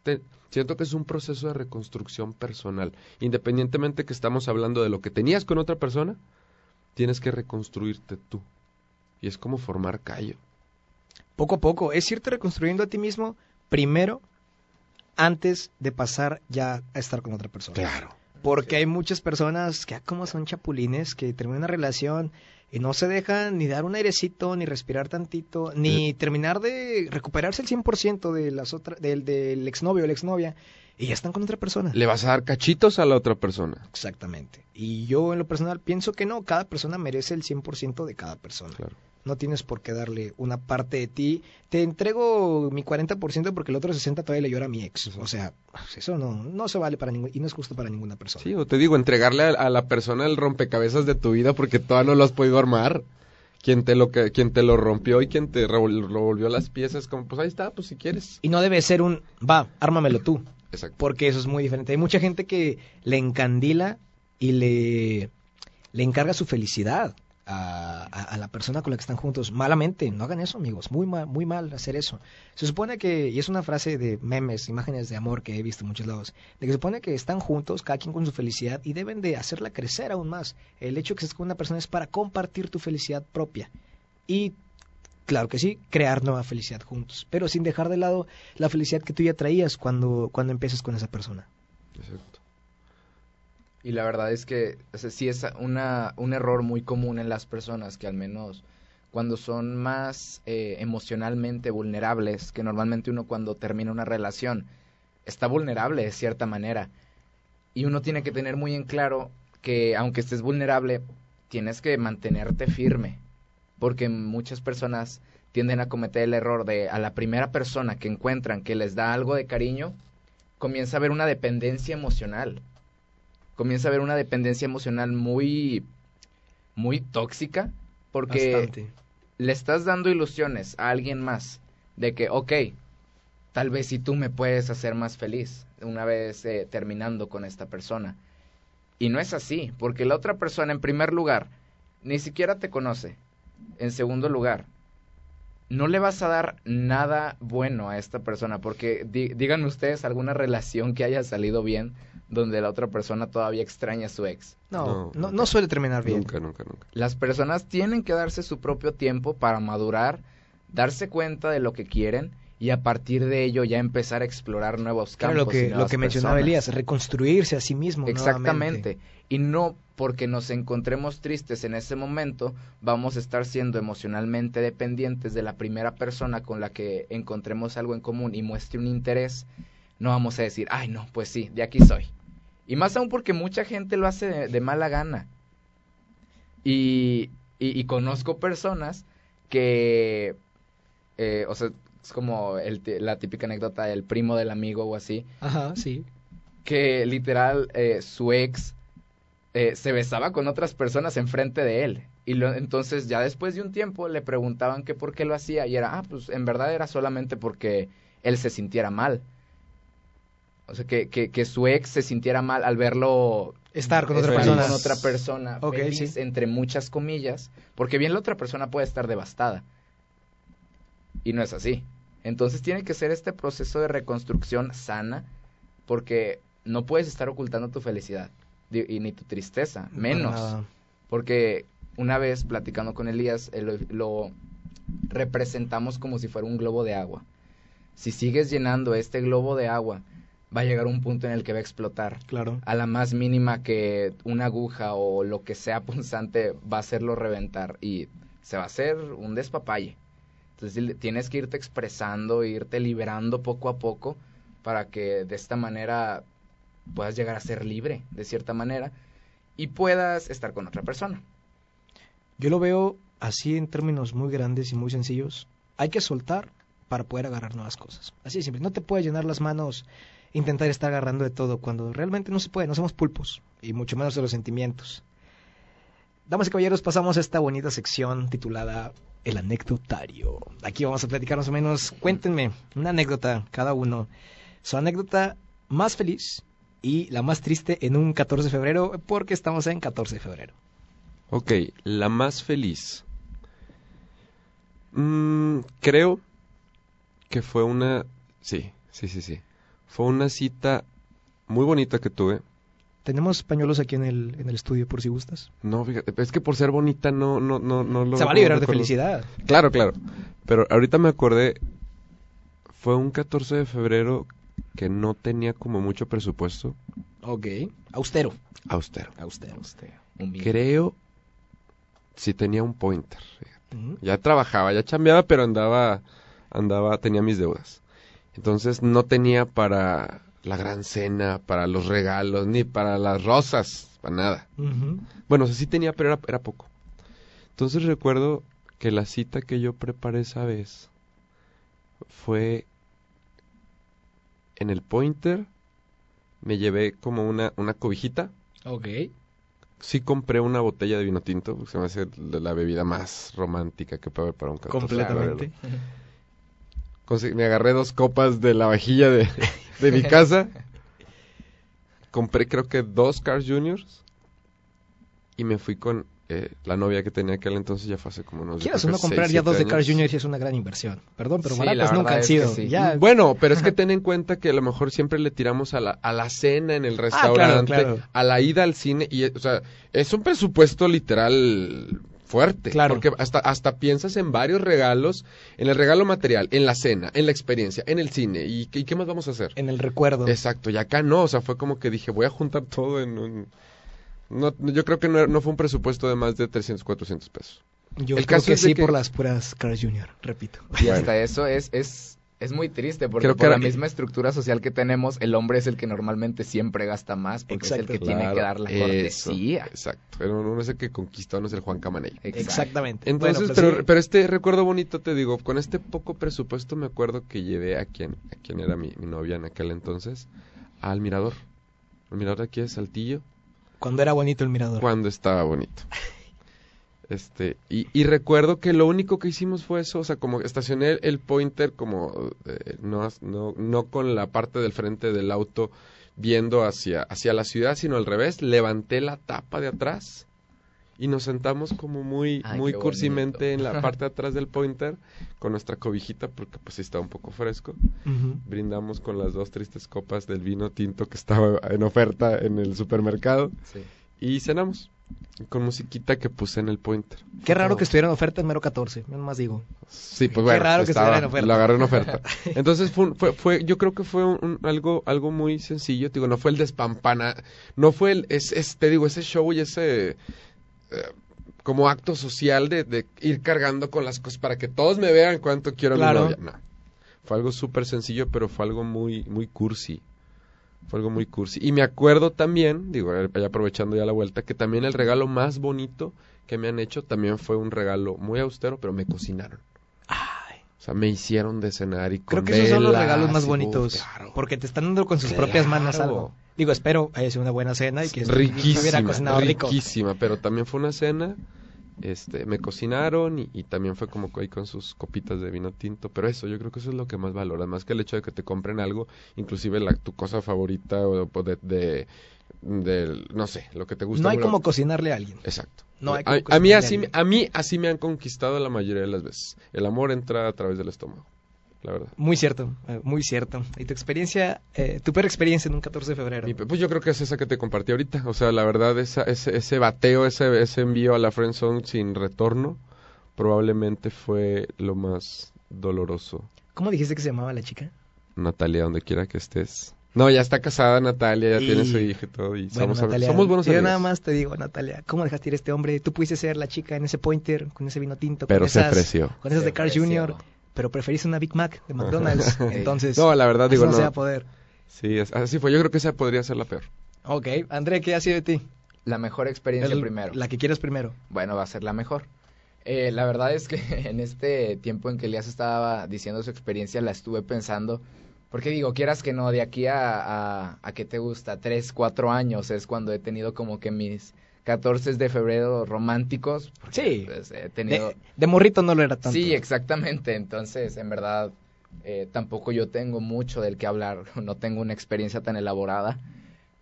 siento que es un proceso de reconstrucción personal. Independientemente que estamos hablando de lo que tenías con otra persona, tienes que reconstruirte tú. Y es como formar callo poco a poco, es irte reconstruyendo a ti mismo primero antes de pasar ya a estar con otra persona. Claro. Porque hay muchas personas que ah, como son chapulines, que terminan una relación y no se dejan ni dar un airecito, ni respirar tantito, ni terminar de recuperarse el 100% de las otras, del, del exnovio o la exnovia, y ya están con otra persona. Le vas a dar cachitos a la otra persona. Exactamente. Y yo en lo personal pienso que no, cada persona merece el 100% de cada persona. Claro. No tienes por qué darle una parte de ti. Te entrego mi 40% porque el otro 60% todavía le llora a mi ex. O sea, eso no, no se vale para ningún, y no es justo para ninguna persona. Sí, o te digo, entregarle a, la persona el rompecabezas de tu vida porque todavía no lo has podido armar. Quien te lo, quien te lo rompió y quien te revolvió las piezas, como, pues ahí está, pues si quieres. Y no debe ser un, va, ármamelo tú. Exacto. Porque eso es muy diferente. Hay mucha gente que le encandila y le, le encarga su felicidad a, la persona con la que están juntos. Malamente, no hagan eso, amigos. Muy mal, muy mal hacer eso. Se supone que, y es una frase de memes, imágenes de amor que he visto en muchos lados, de que se supone que están juntos, cada quien con su felicidad, y deben de hacerla crecer aún más. El hecho de que estés con una persona es para compartir tu felicidad propia. Y claro que sí, crear nueva felicidad juntos, pero sin dejar de lado la felicidad que tú ya traías cuando, cuando empiezas con esa persona. Exacto. Y la verdad es que sí es una, un error muy común en las personas que al menos cuando son más eh, emocionalmente vulnerables, que normalmente uno cuando termina una relación está vulnerable de cierta manera. Y uno tiene que tener muy en claro que aunque estés vulnerable, tienes que mantenerte firme. Porque muchas personas tienden a cometer el error de a la primera persona que encuentran que les da algo de cariño, comienza a haber una dependencia emocional comienza a haber una dependencia emocional muy, muy tóxica, porque le estás dando ilusiones a alguien más de que, ok, tal vez si tú me puedes hacer más feliz una vez eh, terminando con esta persona. Y no es así, porque la otra persona, en primer lugar, ni siquiera te conoce. En segundo lugar, no le vas a dar nada bueno a esta persona, porque díganme ustedes alguna relación que haya salido bien donde la otra persona todavía extraña a su ex. No, no, no, suele terminar bien. Nunca, nunca, nunca. Las personas tienen que darse su propio tiempo para madurar, darse cuenta de lo que quieren y a partir de ello ya empezar a explorar nuevos campos. lo que, lo que mencionaba Elías, reconstruirse a sí mismo. Exactamente. Y no porque nos encontremos tristes en ese momento, vamos a estar siendo emocionalmente dependientes de la primera persona con la que encontremos algo en común y muestre un interés. No vamos a decir, ay, no, pues sí, de aquí soy y más aún porque mucha gente lo hace de, mala gana. Y, y, conozco personas que, eh, o sea, es como el, la típica anécdota del primo del amigo o así. Ajá, sí. Que literal eh, su ex eh, se besaba con otras personas enfrente de él. Y lo, entonces ya después de un tiempo le preguntaban que por qué lo hacía y era, ah, pues en verdad era solamente porque él se sintiera mal. O sea, que, que, que su ex se sintiera mal al verlo Estar con otra persona. con otra persona Ok, feliz, sí. entre muchas comillas, porque bien la otra persona puede estar devastada. Y no es así. Entonces tiene que ser este proceso de reconstrucción sana, porque no puedes estar ocultando tu felicidad y ni tu tristeza, menos. Porque una vez platicando con Elías, lo, lo representamos como si fuera un globo de agua. Si sigues llenando este globo de agua, va a llegar un punto en el que va a explotar. Claro. A la más mínima que una aguja o lo que sea punzante va a hacerlo reventar y se va a hacer un despapalle. Entonces tienes que irte expresando, irte liberando poco a poco para que de esta manera puedas llegar a ser libre, de cierta manera, y puedas estar con otra persona. Yo lo veo así en términos muy grandes y muy sencillos. Hay que soltar para poder agarrar nuevas cosas. Así de simple. No te puedes llenar las manos, intentar estar agarrando de todo cuando realmente no se puede. No somos pulpos y mucho menos de los sentimientos. Damas y caballeros, pasamos a esta bonita sección titulada El anecdotario. Aquí vamos a platicar más o menos. Cuéntenme una anécdota cada uno. Su anécdota más feliz y la más triste en un 14 de febrero porque estamos en 14 de febrero. Ok, la más feliz. Mm, creo que fue una... Sí, sí, sí, sí. Fue una cita muy bonita que tuve. Tenemos pañuelos aquí en el, en el estudio por si gustas. No, fíjate, es que por ser bonita no, no, no, no lo... Se va a no liberar de felicidad. Claro, claro. Pero ahorita me acordé, fue un 14 de febrero que no tenía como mucho presupuesto. Ok. Austero. Austero. Austero. Vino. Creo si tenía un pointer. Ya trabajaba, ya chambeaba, pero andaba, andaba, tenía mis deudas. Entonces no tenía para la gran cena, para los regalos, ni para las rosas, para nada. Bueno, o sea, sí tenía, pero era, era poco. Entonces recuerdo que la cita que yo preparé esa vez fue en el pointer. Me llevé como una, una cobijita. Ok. Sí compré una botella de vino tinto, porque se me hace la bebida más romántica que puede haber para un 14 de Completamente. me agarré dos copas de la vajilla de, de mi casa. Compré creo que dos Cars Juniors. Y me fui con eh, la novia que tenía aquel entonces, ya fue hace como unos... Quieras uno comprar seis, ya dos de Cars. Jr. es una gran inversión. Perdón, pero Sí, baratas nunca han sido. que sí. Ya, Bueno, pero es que ten en cuenta que a lo mejor siempre le tiramos a la, a la cena en el restaurante, Ah, claro. a la ida al cine, y o sea, es un presupuesto literal fuerte. Claro. Porque hasta, hasta piensas en varios regalos, en el regalo material, en la cena, en la experiencia, en el cine, y, ¿y qué más vamos a hacer? en el recuerdo. Exacto, y acá no, o sea, fue como que dije, voy a juntar todo en un... No, yo creo que no, no fue un presupuesto de más de 300, 400 pesos. Yo el creo caso que es sí que- por las puras Cars Jr., repito. Y hasta eso es, es, es muy triste, porque Creo que por la era- misma estructura social que tenemos, el hombre es el que normalmente siempre gasta más, porque es el que tiene que dar la eso, cortesía. exacto, pero uno es el que conquistó, no es el Juan Camaney. Exactamente. Entonces, Bueno, pero, sí. pero este recuerdo bonito, te digo, con este poco presupuesto me acuerdo que llevé a quien, a quien era mi, mi novia en aquel entonces, al mirador. El mirador de aquí de Saltillo, Cuando era bonito el mirador. cuando estaba bonito. Este, y, y recuerdo que lo único que hicimos fue eso, o sea, como estacioné el pointer como eh, no, no, no con la parte del frente del auto viendo hacia, hacia la ciudad, sino al revés, levanté la tapa de atrás y nos sentamos como muy, Ay, muy cursimente en la parte de atrás del pointer con nuestra cobijita porque pues sí estaba un poco fresco. Brindamos con las dos tristes copas del vino tinto que estaba en oferta en el supermercado Sí. y cenamos con musiquita que puse en el pointer. Qué raro que estuviera en oferta en mero 14, nada más digo. Sí, pues Qué bueno, raro que estaba- estuviera en oferta. lo agarré en oferta. Entonces fue, fue, fue, yo creo que fue un, algo, algo muy sencillo, te digo, no fue el despampana, no fue el, es, es- te digo, ese show y ese, eh, como acto social de, de ir cargando con las cosas para que todos me vean cuánto quiero a Claro. mi novia. No. Fue algo súper sencillo, pero fue algo muy, muy cursi. Fue algo muy cursi. Y me acuerdo también, digo, ya aprovechando ya la vuelta, que también el regalo más bonito que me han hecho también fue un regalo muy austero, pero me cocinaron. O sea, me hicieron de cenar y con Creo que esos son los regalos más bonitos. uf, claro. Porque te están dando con sus Claro. propias manos algo. Digo, espero haya sido una buena cena y que estuviera riquísima, cocinado rico. riquísima, pero también fue una cena este, me cocinaron y, y también fue como ahí con sus copitas de vino tinto, pero eso, yo creo que eso es lo que más valora, más que el hecho de que te compren algo, inclusive la, tu cosa favorita o o de, de, no sé, lo que te gusta. No hay como cocinarle a alguien. Exacto. No hay a, como a mí cocinarle así, a mí así me han conquistado la mayoría de las veces. El amor entra a través del estómago, la verdad. Muy cierto, eh, muy cierto. ¿Y tu experiencia, eh, tu peor experiencia en un 14 de febrero? Pues yo creo que es esa que te compartí ahorita. O sea, la verdad, esa, ese, ese bateo, ese, ese envío a la friendzone sin retorno, probablemente fue lo más doloroso. ¿Cómo dijiste que se llamaba la chica? Natalia, donde quiera que estés. No, ya está casada Natalia, ya Y- tiene su hija y todo. Y Bueno, somos, Natalia, somos buenos yo amigos. nada más te digo, Natalia, ¿cómo dejaste ir a este hombre? Tú pudiste ser la chica en ese pointer, con ese vino tinto, Pero con se esas, ofreció. con esas Se de Carl. Jr., pero preferiste una Big Mac de McDonald's. Entonces, No, la verdad, digo, no, no. se va a poder. Sí, es- así fue. Yo creo que esa podría ser la peor. Ok, André, ¿qué ha sido de ti? La mejor experiencia El- primero. La que quieras primero. Bueno, va a ser la mejor. Eh, la verdad es que en este tiempo en que Elías estaba diciendo su experiencia, la estuve pensando. Porque digo, quieras que no, de aquí a, a, a ¿qué te gusta? Tres, cuatro años es cuando he tenido como que mis 14 de febrero románticos. Sí. pues, he tenido... De, de morrito no lo era tanto. Sí, exactamente. Entonces, en verdad, eh, tampoco yo tengo mucho del que hablar. No tengo una experiencia tan elaborada.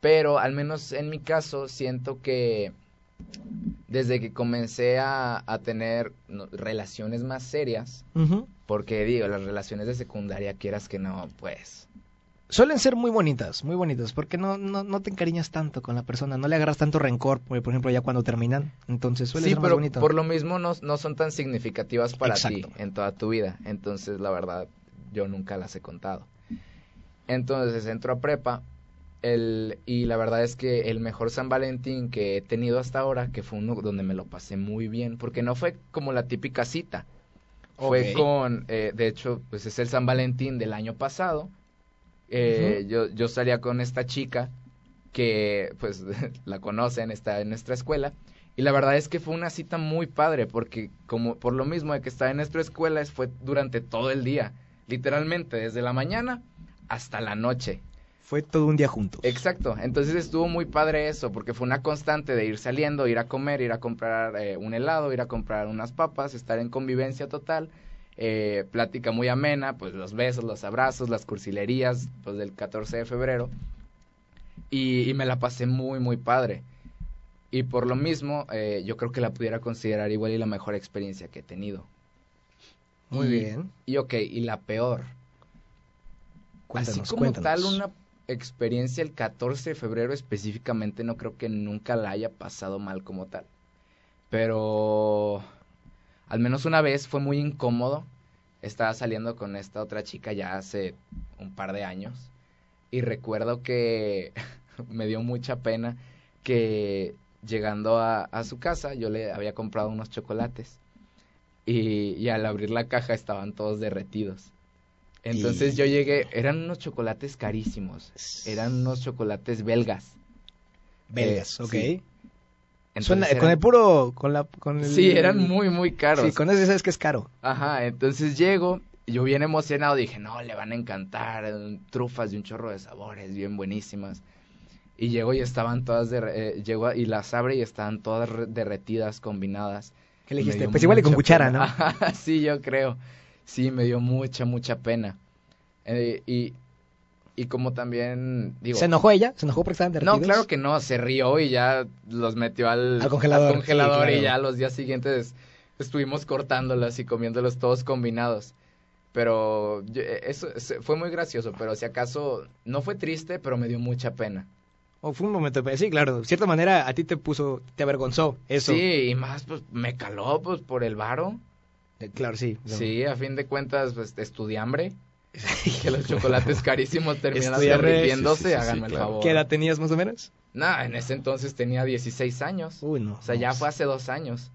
Pero al menos en mi caso, siento que desde que comencé a, a tener no, relaciones más serias, porque digo, las relaciones de secundaria, quieras que no, pues Suelen ser muy bonitas, muy bonitas, porque no, no, no te encariñas tanto con la persona, no le agarras tanto rencor, por por ejemplo, ya cuando terminan. Entonces suele sí, ser más pero bonito. por lo mismo no, no son tan significativas para Exacto. ti en toda tu vida. Entonces, la verdad, yo nunca las he contado. Entonces, entro a prepa el, y la verdad es que el mejor San Valentín que he tenido hasta ahora, que fue uno donde me lo pasé muy bien, porque no fue como la típica cita. Fue con, eh, de hecho, pues es el San Valentín del año pasado. Eh, yo, yo salía con esta chica que, pues, la conocen, está en nuestra escuela. Y la verdad es que fue una cita muy padre, porque como por lo mismo de que estaba en nuestra escuela, es- fue durante todo el día. Literalmente, desde la mañana hasta la noche. Fue todo un día juntos. Exacto, entonces estuvo muy padre eso, porque fue una constante de ir saliendo, ir a comer, ir a comprar eh, un helado, ir a comprar unas papas, estar en convivencia total, eh, plática muy amena, pues los besos, los abrazos, las cursilerías, pues del 14 de febrero, y, y me la pasé muy, muy padre. Y por lo mismo, eh, yo creo que la pudiera considerar igual y la mejor experiencia que he tenido. Muy Y- bien. Y ok, y la peor. Cuéntanos, Así como cuéntanos. tal una experiencia el 14 de febrero específicamente no creo que nunca la haya pasado mal como tal. Pero al menos una vez fue muy incómodo. Estaba saliendo con esta otra chica ya hace un par de años y recuerdo que me dio mucha pena que llegando a, a su casa yo le había comprado unos chocolates y, y al abrir la caja estaban todos derretidos. Entonces Y- yo llegué, eran unos chocolates carísimos, eran unos chocolates belgas. Belgas, Eh, ok. sí. Entonces Suena- eran- Con el puro... Con la, con el- Sí, eran muy, muy caros. Sí, con eso sabes que es caro. Ajá, entonces llego, yo bien emocionado, dije, no, le van a encantar, eh, trufas de un chorro de sabores, bien buenísimas. Y llego y estaban todas, derre- eh, llego y las abre y estaban todas re- derretidas, combinadas. ¿Qué le dijiste? Pues igual y con cuchara, pena. ¿no? Sí, yo creo. Sí, me dio mucha, mucha pena. Eh, y, y como también, digo... ¿Se enojó ella? ¿Se enojó porque estaban derretidos? No, claro que no, se rió y ya los metió al, Al congelador, congelador sí, claro. y ya los días siguientes estuvimos cortándolas y comiéndolos todos combinados. Pero yo- eh, eso fue muy gracioso, pero si acaso no fue triste, pero me dio mucha pena. O fue un momento... de- Sí, claro. De cierta manera a ti te puso... Te avergonzó eso. Sí, y más pues me caló pues por el varo. Eh, Claro, sí. Sí, a fin de cuentas pues estudiambre. que los chocolates carísimos terminan derritiéndose, sí, sí, sí, háganme el claro. favor. ¿Qué edad tenías más o menos? Nah, en ese entonces tenía 16 años. Uy, no. O sea, no, ya pues, fue hace dos años.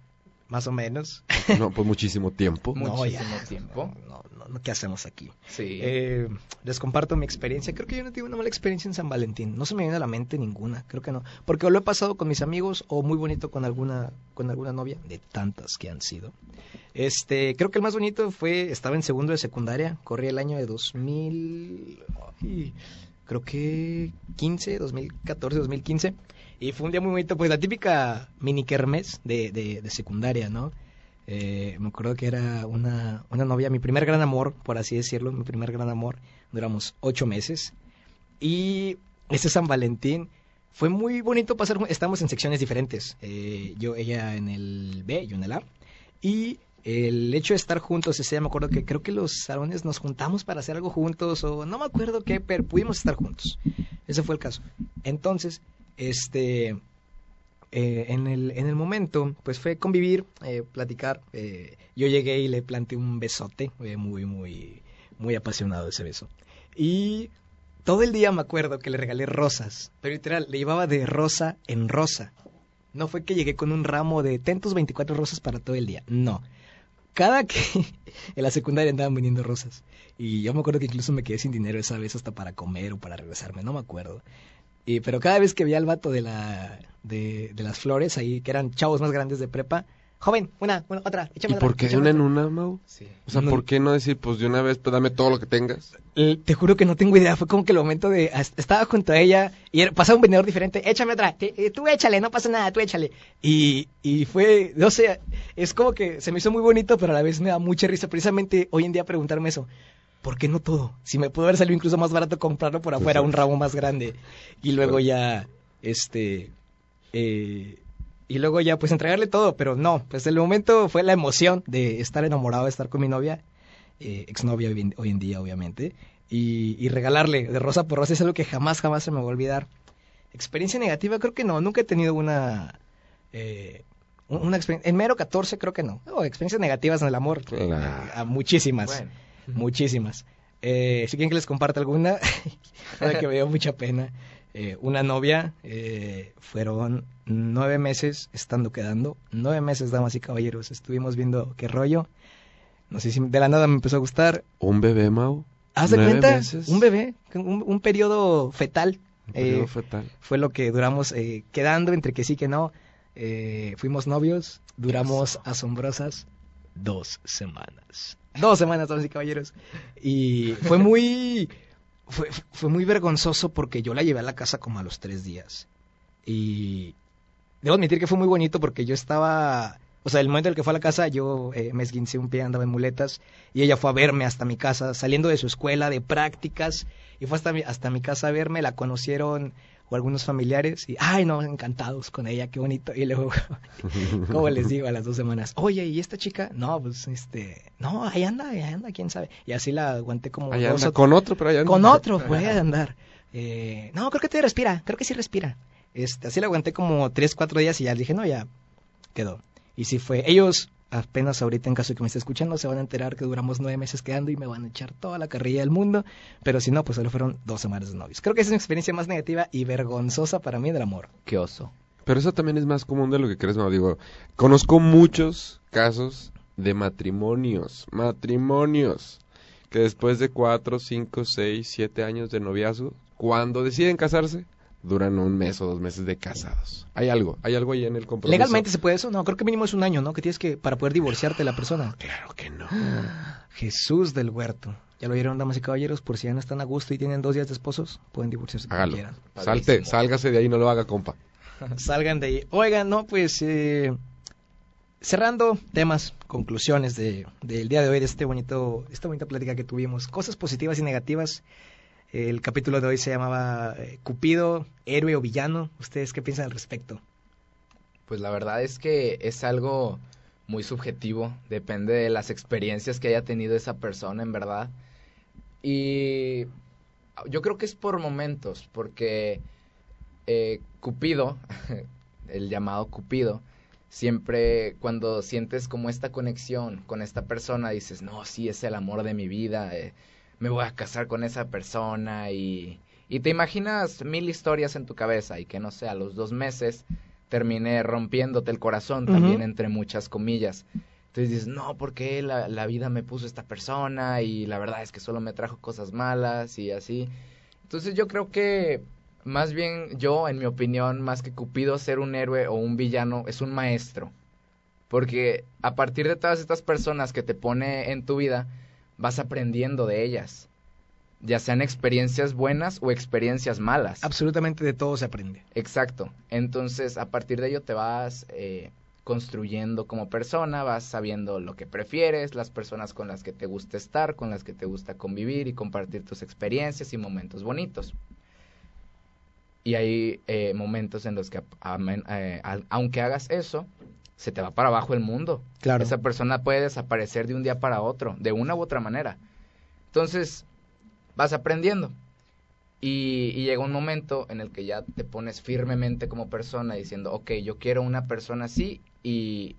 Más o menos. No, pues muchísimo tiempo. No, Muchísimo ya. tiempo. No, no, no, ¿qué hacemos aquí? Sí. Eh, les comparto mi experiencia. Creo que yo no tuve una mala experiencia en San Valentín. No se me viene a la mente ninguna. Creo que no. Porque o lo he pasado con mis amigos o muy bonito con alguna, con alguna novia, de tantas que han sido. Este, creo que el más bonito fue, estaba en segundo de secundaria, corría el año de 2000, ay, creo que 15, 2014, 2015. Y fue un día muy bonito, pues la típica mini kermes de, de, de secundaria, ¿no? Eh, me acuerdo que era una, una novia, mi primer gran amor, por así decirlo, mi primer gran amor. Duramos ocho meses. Y ese San Valentín fue muy bonito pasar. Estamos en secciones diferentes. Eh, yo, ella en el B, yo en el A. Y el hecho de estar juntos, ese día me acuerdo que creo que los salones nos juntamos para hacer algo juntos, o no me acuerdo qué, pero pudimos estar juntos. Ese fue el caso. Entonces, este. Eh, en, el, en el momento, pues fue convivir, eh, platicar. Eh, yo llegué y le planté un besote, muy, muy, muy apasionado ese beso. Y todo el día me acuerdo que le regalé rosas, pero literal, le llevaba de rosa en rosa. No fue que llegué con un ramo de tentos 24 rosas para todo el día, no. Cada que en la secundaria andaban viniendo rosas. Y yo me acuerdo que incluso me quedé sin dinero esa vez hasta para comer o para regresarme, no me acuerdo. Y, pero cada vez que veía al vato de, la, de, de las flores ahí, que eran chavos más grandes de prepa, joven, una, una otra, échame ¿Y por qué de una en una, Mau? Sí. O sea, ¿por qué no decir, pues de una vez, pues dame todo lo que tengas? te juro que no tengo idea, fue como que el momento de, estaba junto a ella y pasaba un vendedor diferente, échame otra, eh, tú échale, no pasa nada, tú échale. Y, y fue, no sé, es como que se me hizo muy bonito, pero a la vez me da mucha risa, precisamente hoy en día preguntarme eso. ¿Por qué no todo? Si me pudo haber salido incluso más barato comprarlo por afuera, un ramo más grande. Y luego ya, este, eh, y luego ya, pues entregarle todo, pero no, pues el momento fue la emoción de estar enamorado, de estar con mi novia, eh, exnovia hoy, en día, obviamente, y, regalarle de rosa por rosa es algo que jamás, jamás se me va a olvidar. Experiencia negativa, creo que no, nunca he tenido una... Eh, una experiencia, en mero 14 creo que no. no experiencias negativas en el amor, a muchísimas. Muchísimas. Eh, si quieren que les comparte alguna, la que me dio mucha pena. Eh, una novia, eh, fueron nueve meses estando quedando, nueve meses, damas y caballeros, estuvimos viendo qué rollo. No sé si de la nada me empezó a gustar. ¿Un bebé, Mau? ¿Haz de cuenta? Un bebé, un, periodo fetal. Un periodo fetal. Fue lo que duramos quedando entre que sí que no. fuimos novios, duramos asombrosas dos semanas dos semanas, y caballeros. Y fue muy, fue, fue muy vergonzoso porque yo la llevé a la casa como a los tres días. Y debo admitir que fue muy bonito porque yo estaba, o sea, el momento en el que fue a la casa, yo eh, me esguincé un pie, andaba en muletas, y ella fue a verme hasta mi casa, saliendo de su escuela de prácticas, y fue hasta mi, hasta mi casa a verme, la conocieron o algunos familiares y, ay, no, encantados con ella, qué bonito. Y luego, como les digo, a las dos semanas, oye, ¿y esta chica? No, pues, este, no, ahí anda, ahí anda, quién sabe. Y así la aguanté como... con otro, pero ahí anda. Con otro, puede andar. Eh, no, creo que te respira, creo que sí respira. Este, así la aguanté como tres, cuatro días y ya dije, no, ya quedó. Y sí fue, ellos apenas ahorita en caso de que me esté escuchando se van a enterar que duramos nueve meses quedando y me van a echar toda la carrilla del mundo, pero si no, pues solo fueron dos semanas de novios. Creo que esa es una experiencia más negativa y vergonzosa para mí del amor. Qué oso. Pero eso también es más común de lo que crees, no digo, conozco muchos casos de matrimonios, matrimonios, que después de cuatro, cinco, seis, siete años de noviazgo, cuando deciden casarse, duran un mes o dos meses de casados. Hay algo, hay algo ahí en el compromiso. ¿Legalmente se puede eso? No, creo que mínimo es un año, ¿no? Que tienes que, para poder divorciarte de la persona. Claro que no. Jesús del huerto. Ya lo vieron, damas y caballeros, por si ya no están a gusto y tienen dos días de esposos, pueden divorciarse Hágalo. quieran. Salte, sálgase de ahí, no lo haga, compa. Salgan de ahí. Oigan, no, pues, eh, cerrando temas, conclusiones de, del día de hoy, de este bonito, esta bonita plática que tuvimos, cosas positivas y negativas el capítulo de hoy se llamaba eh, Cupido, héroe o villano. ¿Ustedes qué piensan al respecto? Pues la verdad es que es algo muy subjetivo, depende de las experiencias que haya tenido esa persona, en verdad. Y yo creo que es por momentos, porque eh, Cupido, el llamado Cupido, siempre cuando sientes como esta conexión con esta persona, dices, no, sí, es el amor de mi vida. Eh, me voy a casar con esa persona y, y te imaginas mil historias en tu cabeza y que no sé, a los dos meses terminé rompiéndote el corazón también entre muchas comillas. Entonces dices, no, porque la, la vida me puso esta persona y la verdad es que solo me trajo cosas malas y así. Entonces yo creo que más bien yo, en mi opinión, más que Cupido ser un héroe o un villano, es un maestro. Porque a partir de todas estas personas que te pone en tu vida, vas aprendiendo de ellas. ya sean experiencias buenas o experiencias malas. Absolutamente de todo se aprende. Exacto. Entonces, a partir de ello te vas eh, construyendo como persona, vas sabiendo lo que prefieres, las personas con las que te gusta estar, con las que te gusta convivir y compartir tus experiencias y momentos bonitos. Y hay eh, momentos en los que, eh, aunque hagas eso, se te va para abajo el mundo. Claro. Esa persona puede desaparecer de un día para otro, de una u otra manera. Entonces, vas aprendiendo. Y, llega un momento en el que ya te pones firmemente como persona diciendo, ok, yo quiero una persona así y,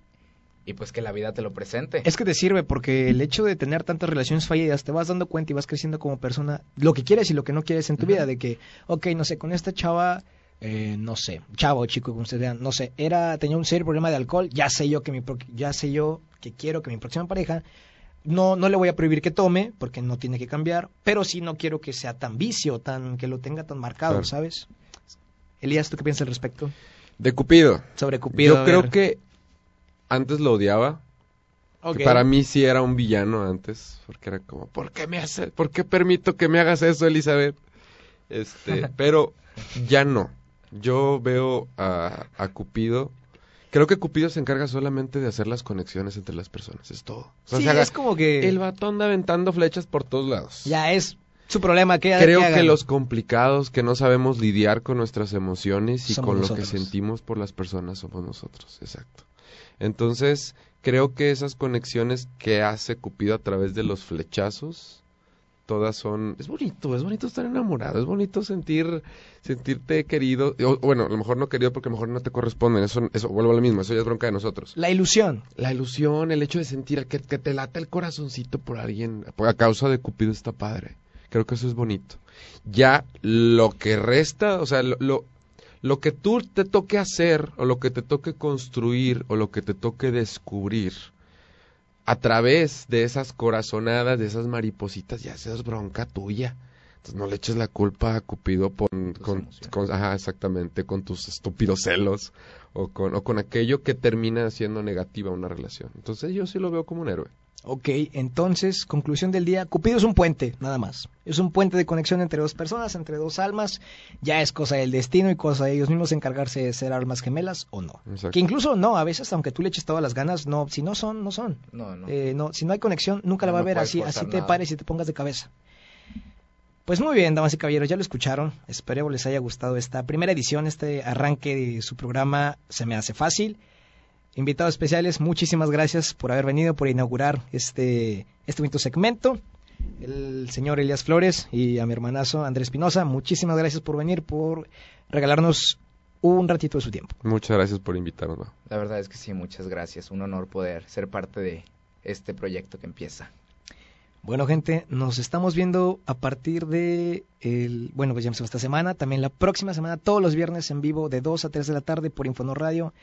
y pues que la vida te lo presente. Es que te sirve porque el hecho de tener tantas relaciones fallidas te vas dando cuenta y vas creciendo como persona lo que quieres y lo que no quieres en tu vida. De que, ok, no sé, con esta chava, eh, no sé, chavo, chico, como ustedes vean, no sé, era, tenía un serio problema de alcohol, ya sé yo que mi, ya sé yo que quiero que mi próxima pareja no, no le voy a prohibir que tome, porque no tiene que cambiar, pero sí no quiero que sea tan vicio, tan, que lo tenga tan marcado, ¿sabes? Elías, ¿tú qué piensas al respecto? De Cupido. Sobre Cupido. Yo creo que antes lo odiaba. para mí sí era un villano antes, porque era como, ¿por qué me hace, por qué permito que me hagas eso, Elizabeth? Este, pero ya no. Yo veo a, a Cupido Creo que Cupido se encarga solamente de hacer las conexiones entre las personas, es todo. sí, es como que... El vato anda aventando flechas por todos lados. Ya es su problema. que Creo que, los complicados, que no sabemos lidiar con nuestras emociones y con lo que sentimos por las personas somos nosotros, exacto. Entonces, creo que esas conexiones que hace Cupido a través de los flechazos todas son es bonito es bonito estar enamorado es bonito sentir sentirte querido o, bueno a lo mejor no querido porque a lo mejor no te corresponden eso eso vuelvo a lo mismo eso ya es bronca de nosotros. La ilusión. La ilusión el hecho de sentir que, que te lata el corazoncito por alguien a causa de Cupido está padre creo que eso es bonito. Ya lo que resta o sea lo, lo lo que tú te toque hacer o lo que te toque construir o lo que te toque descubrir a través de esas corazonadas, de esas maripositas, ya seas bronca tuya. Entonces no le eches la culpa a Cupido por, con, ajá, exactamente, con tus estúpidos celos o con, o con aquello que termina siendo negativa una relación. Entonces yo sí lo veo como un héroe. Ok, entonces, conclusión del día, Cupido es un puente, nada más. Es un puente de conexión entre dos personas, entre dos almas. Ya es cosa del destino y cosa de ellos mismos encargarse de ser almas gemelas o no. Que incluso no, a veces, aunque tú le eches todas las ganas, no, si no son, no son. No, no. Eh, no si no hay conexión, nunca la va a ver así, así te pares y te pongas de cabeza. Pues muy bien, damas y caballeros, ya lo escucharon. Espero les haya gustado esta primera edición, este arranque de su programa Se me hace fácil invitados especiales, muchísimas gracias por haber venido, por inaugurar este, este bonito segmento. El señor Elias Flores y a mi hermanazo Andrés Pinoza, muchísimas gracias por venir, por regalarnos un ratito de su tiempo. Muchas gracias por invitarnos. La verdad es que sí, muchas gracias. Un honor poder ser parte de este proyecto que empieza. Bueno, gente, nos estamos viendo a partir de el, bueno, pues ya empezó esta semana, también la próxima semana, todos los viernes en vivo de 2 a 3 de la tarde por Infonor Radio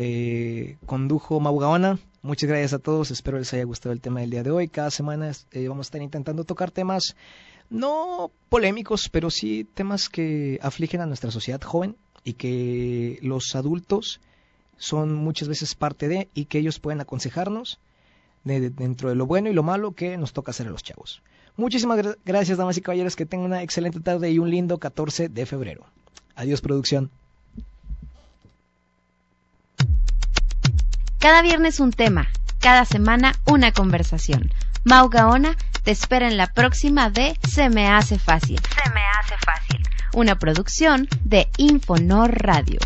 eh, condujo Mau Muchas gracias a todos, espero les haya gustado el tema del día de hoy. Cada semana eh, vamos a estar intentando tocar temas no polémicos, pero sí temas que afligen a nuestra sociedad joven y que los adultos son muchas veces parte de y que ellos pueden aconsejarnos dentro de lo bueno y lo malo que nos toca hacer a los chavos. Muchísimas gracias, damas y caballeros, que tengan una excelente tarde y un lindo 14 de febrero. Adiós, producción. Cada viernes un tema, cada semana una conversación. Mau Gaona te espera en la próxima de Se me hace fácil. Se me hace fácil. Una producción de Infonor Radio.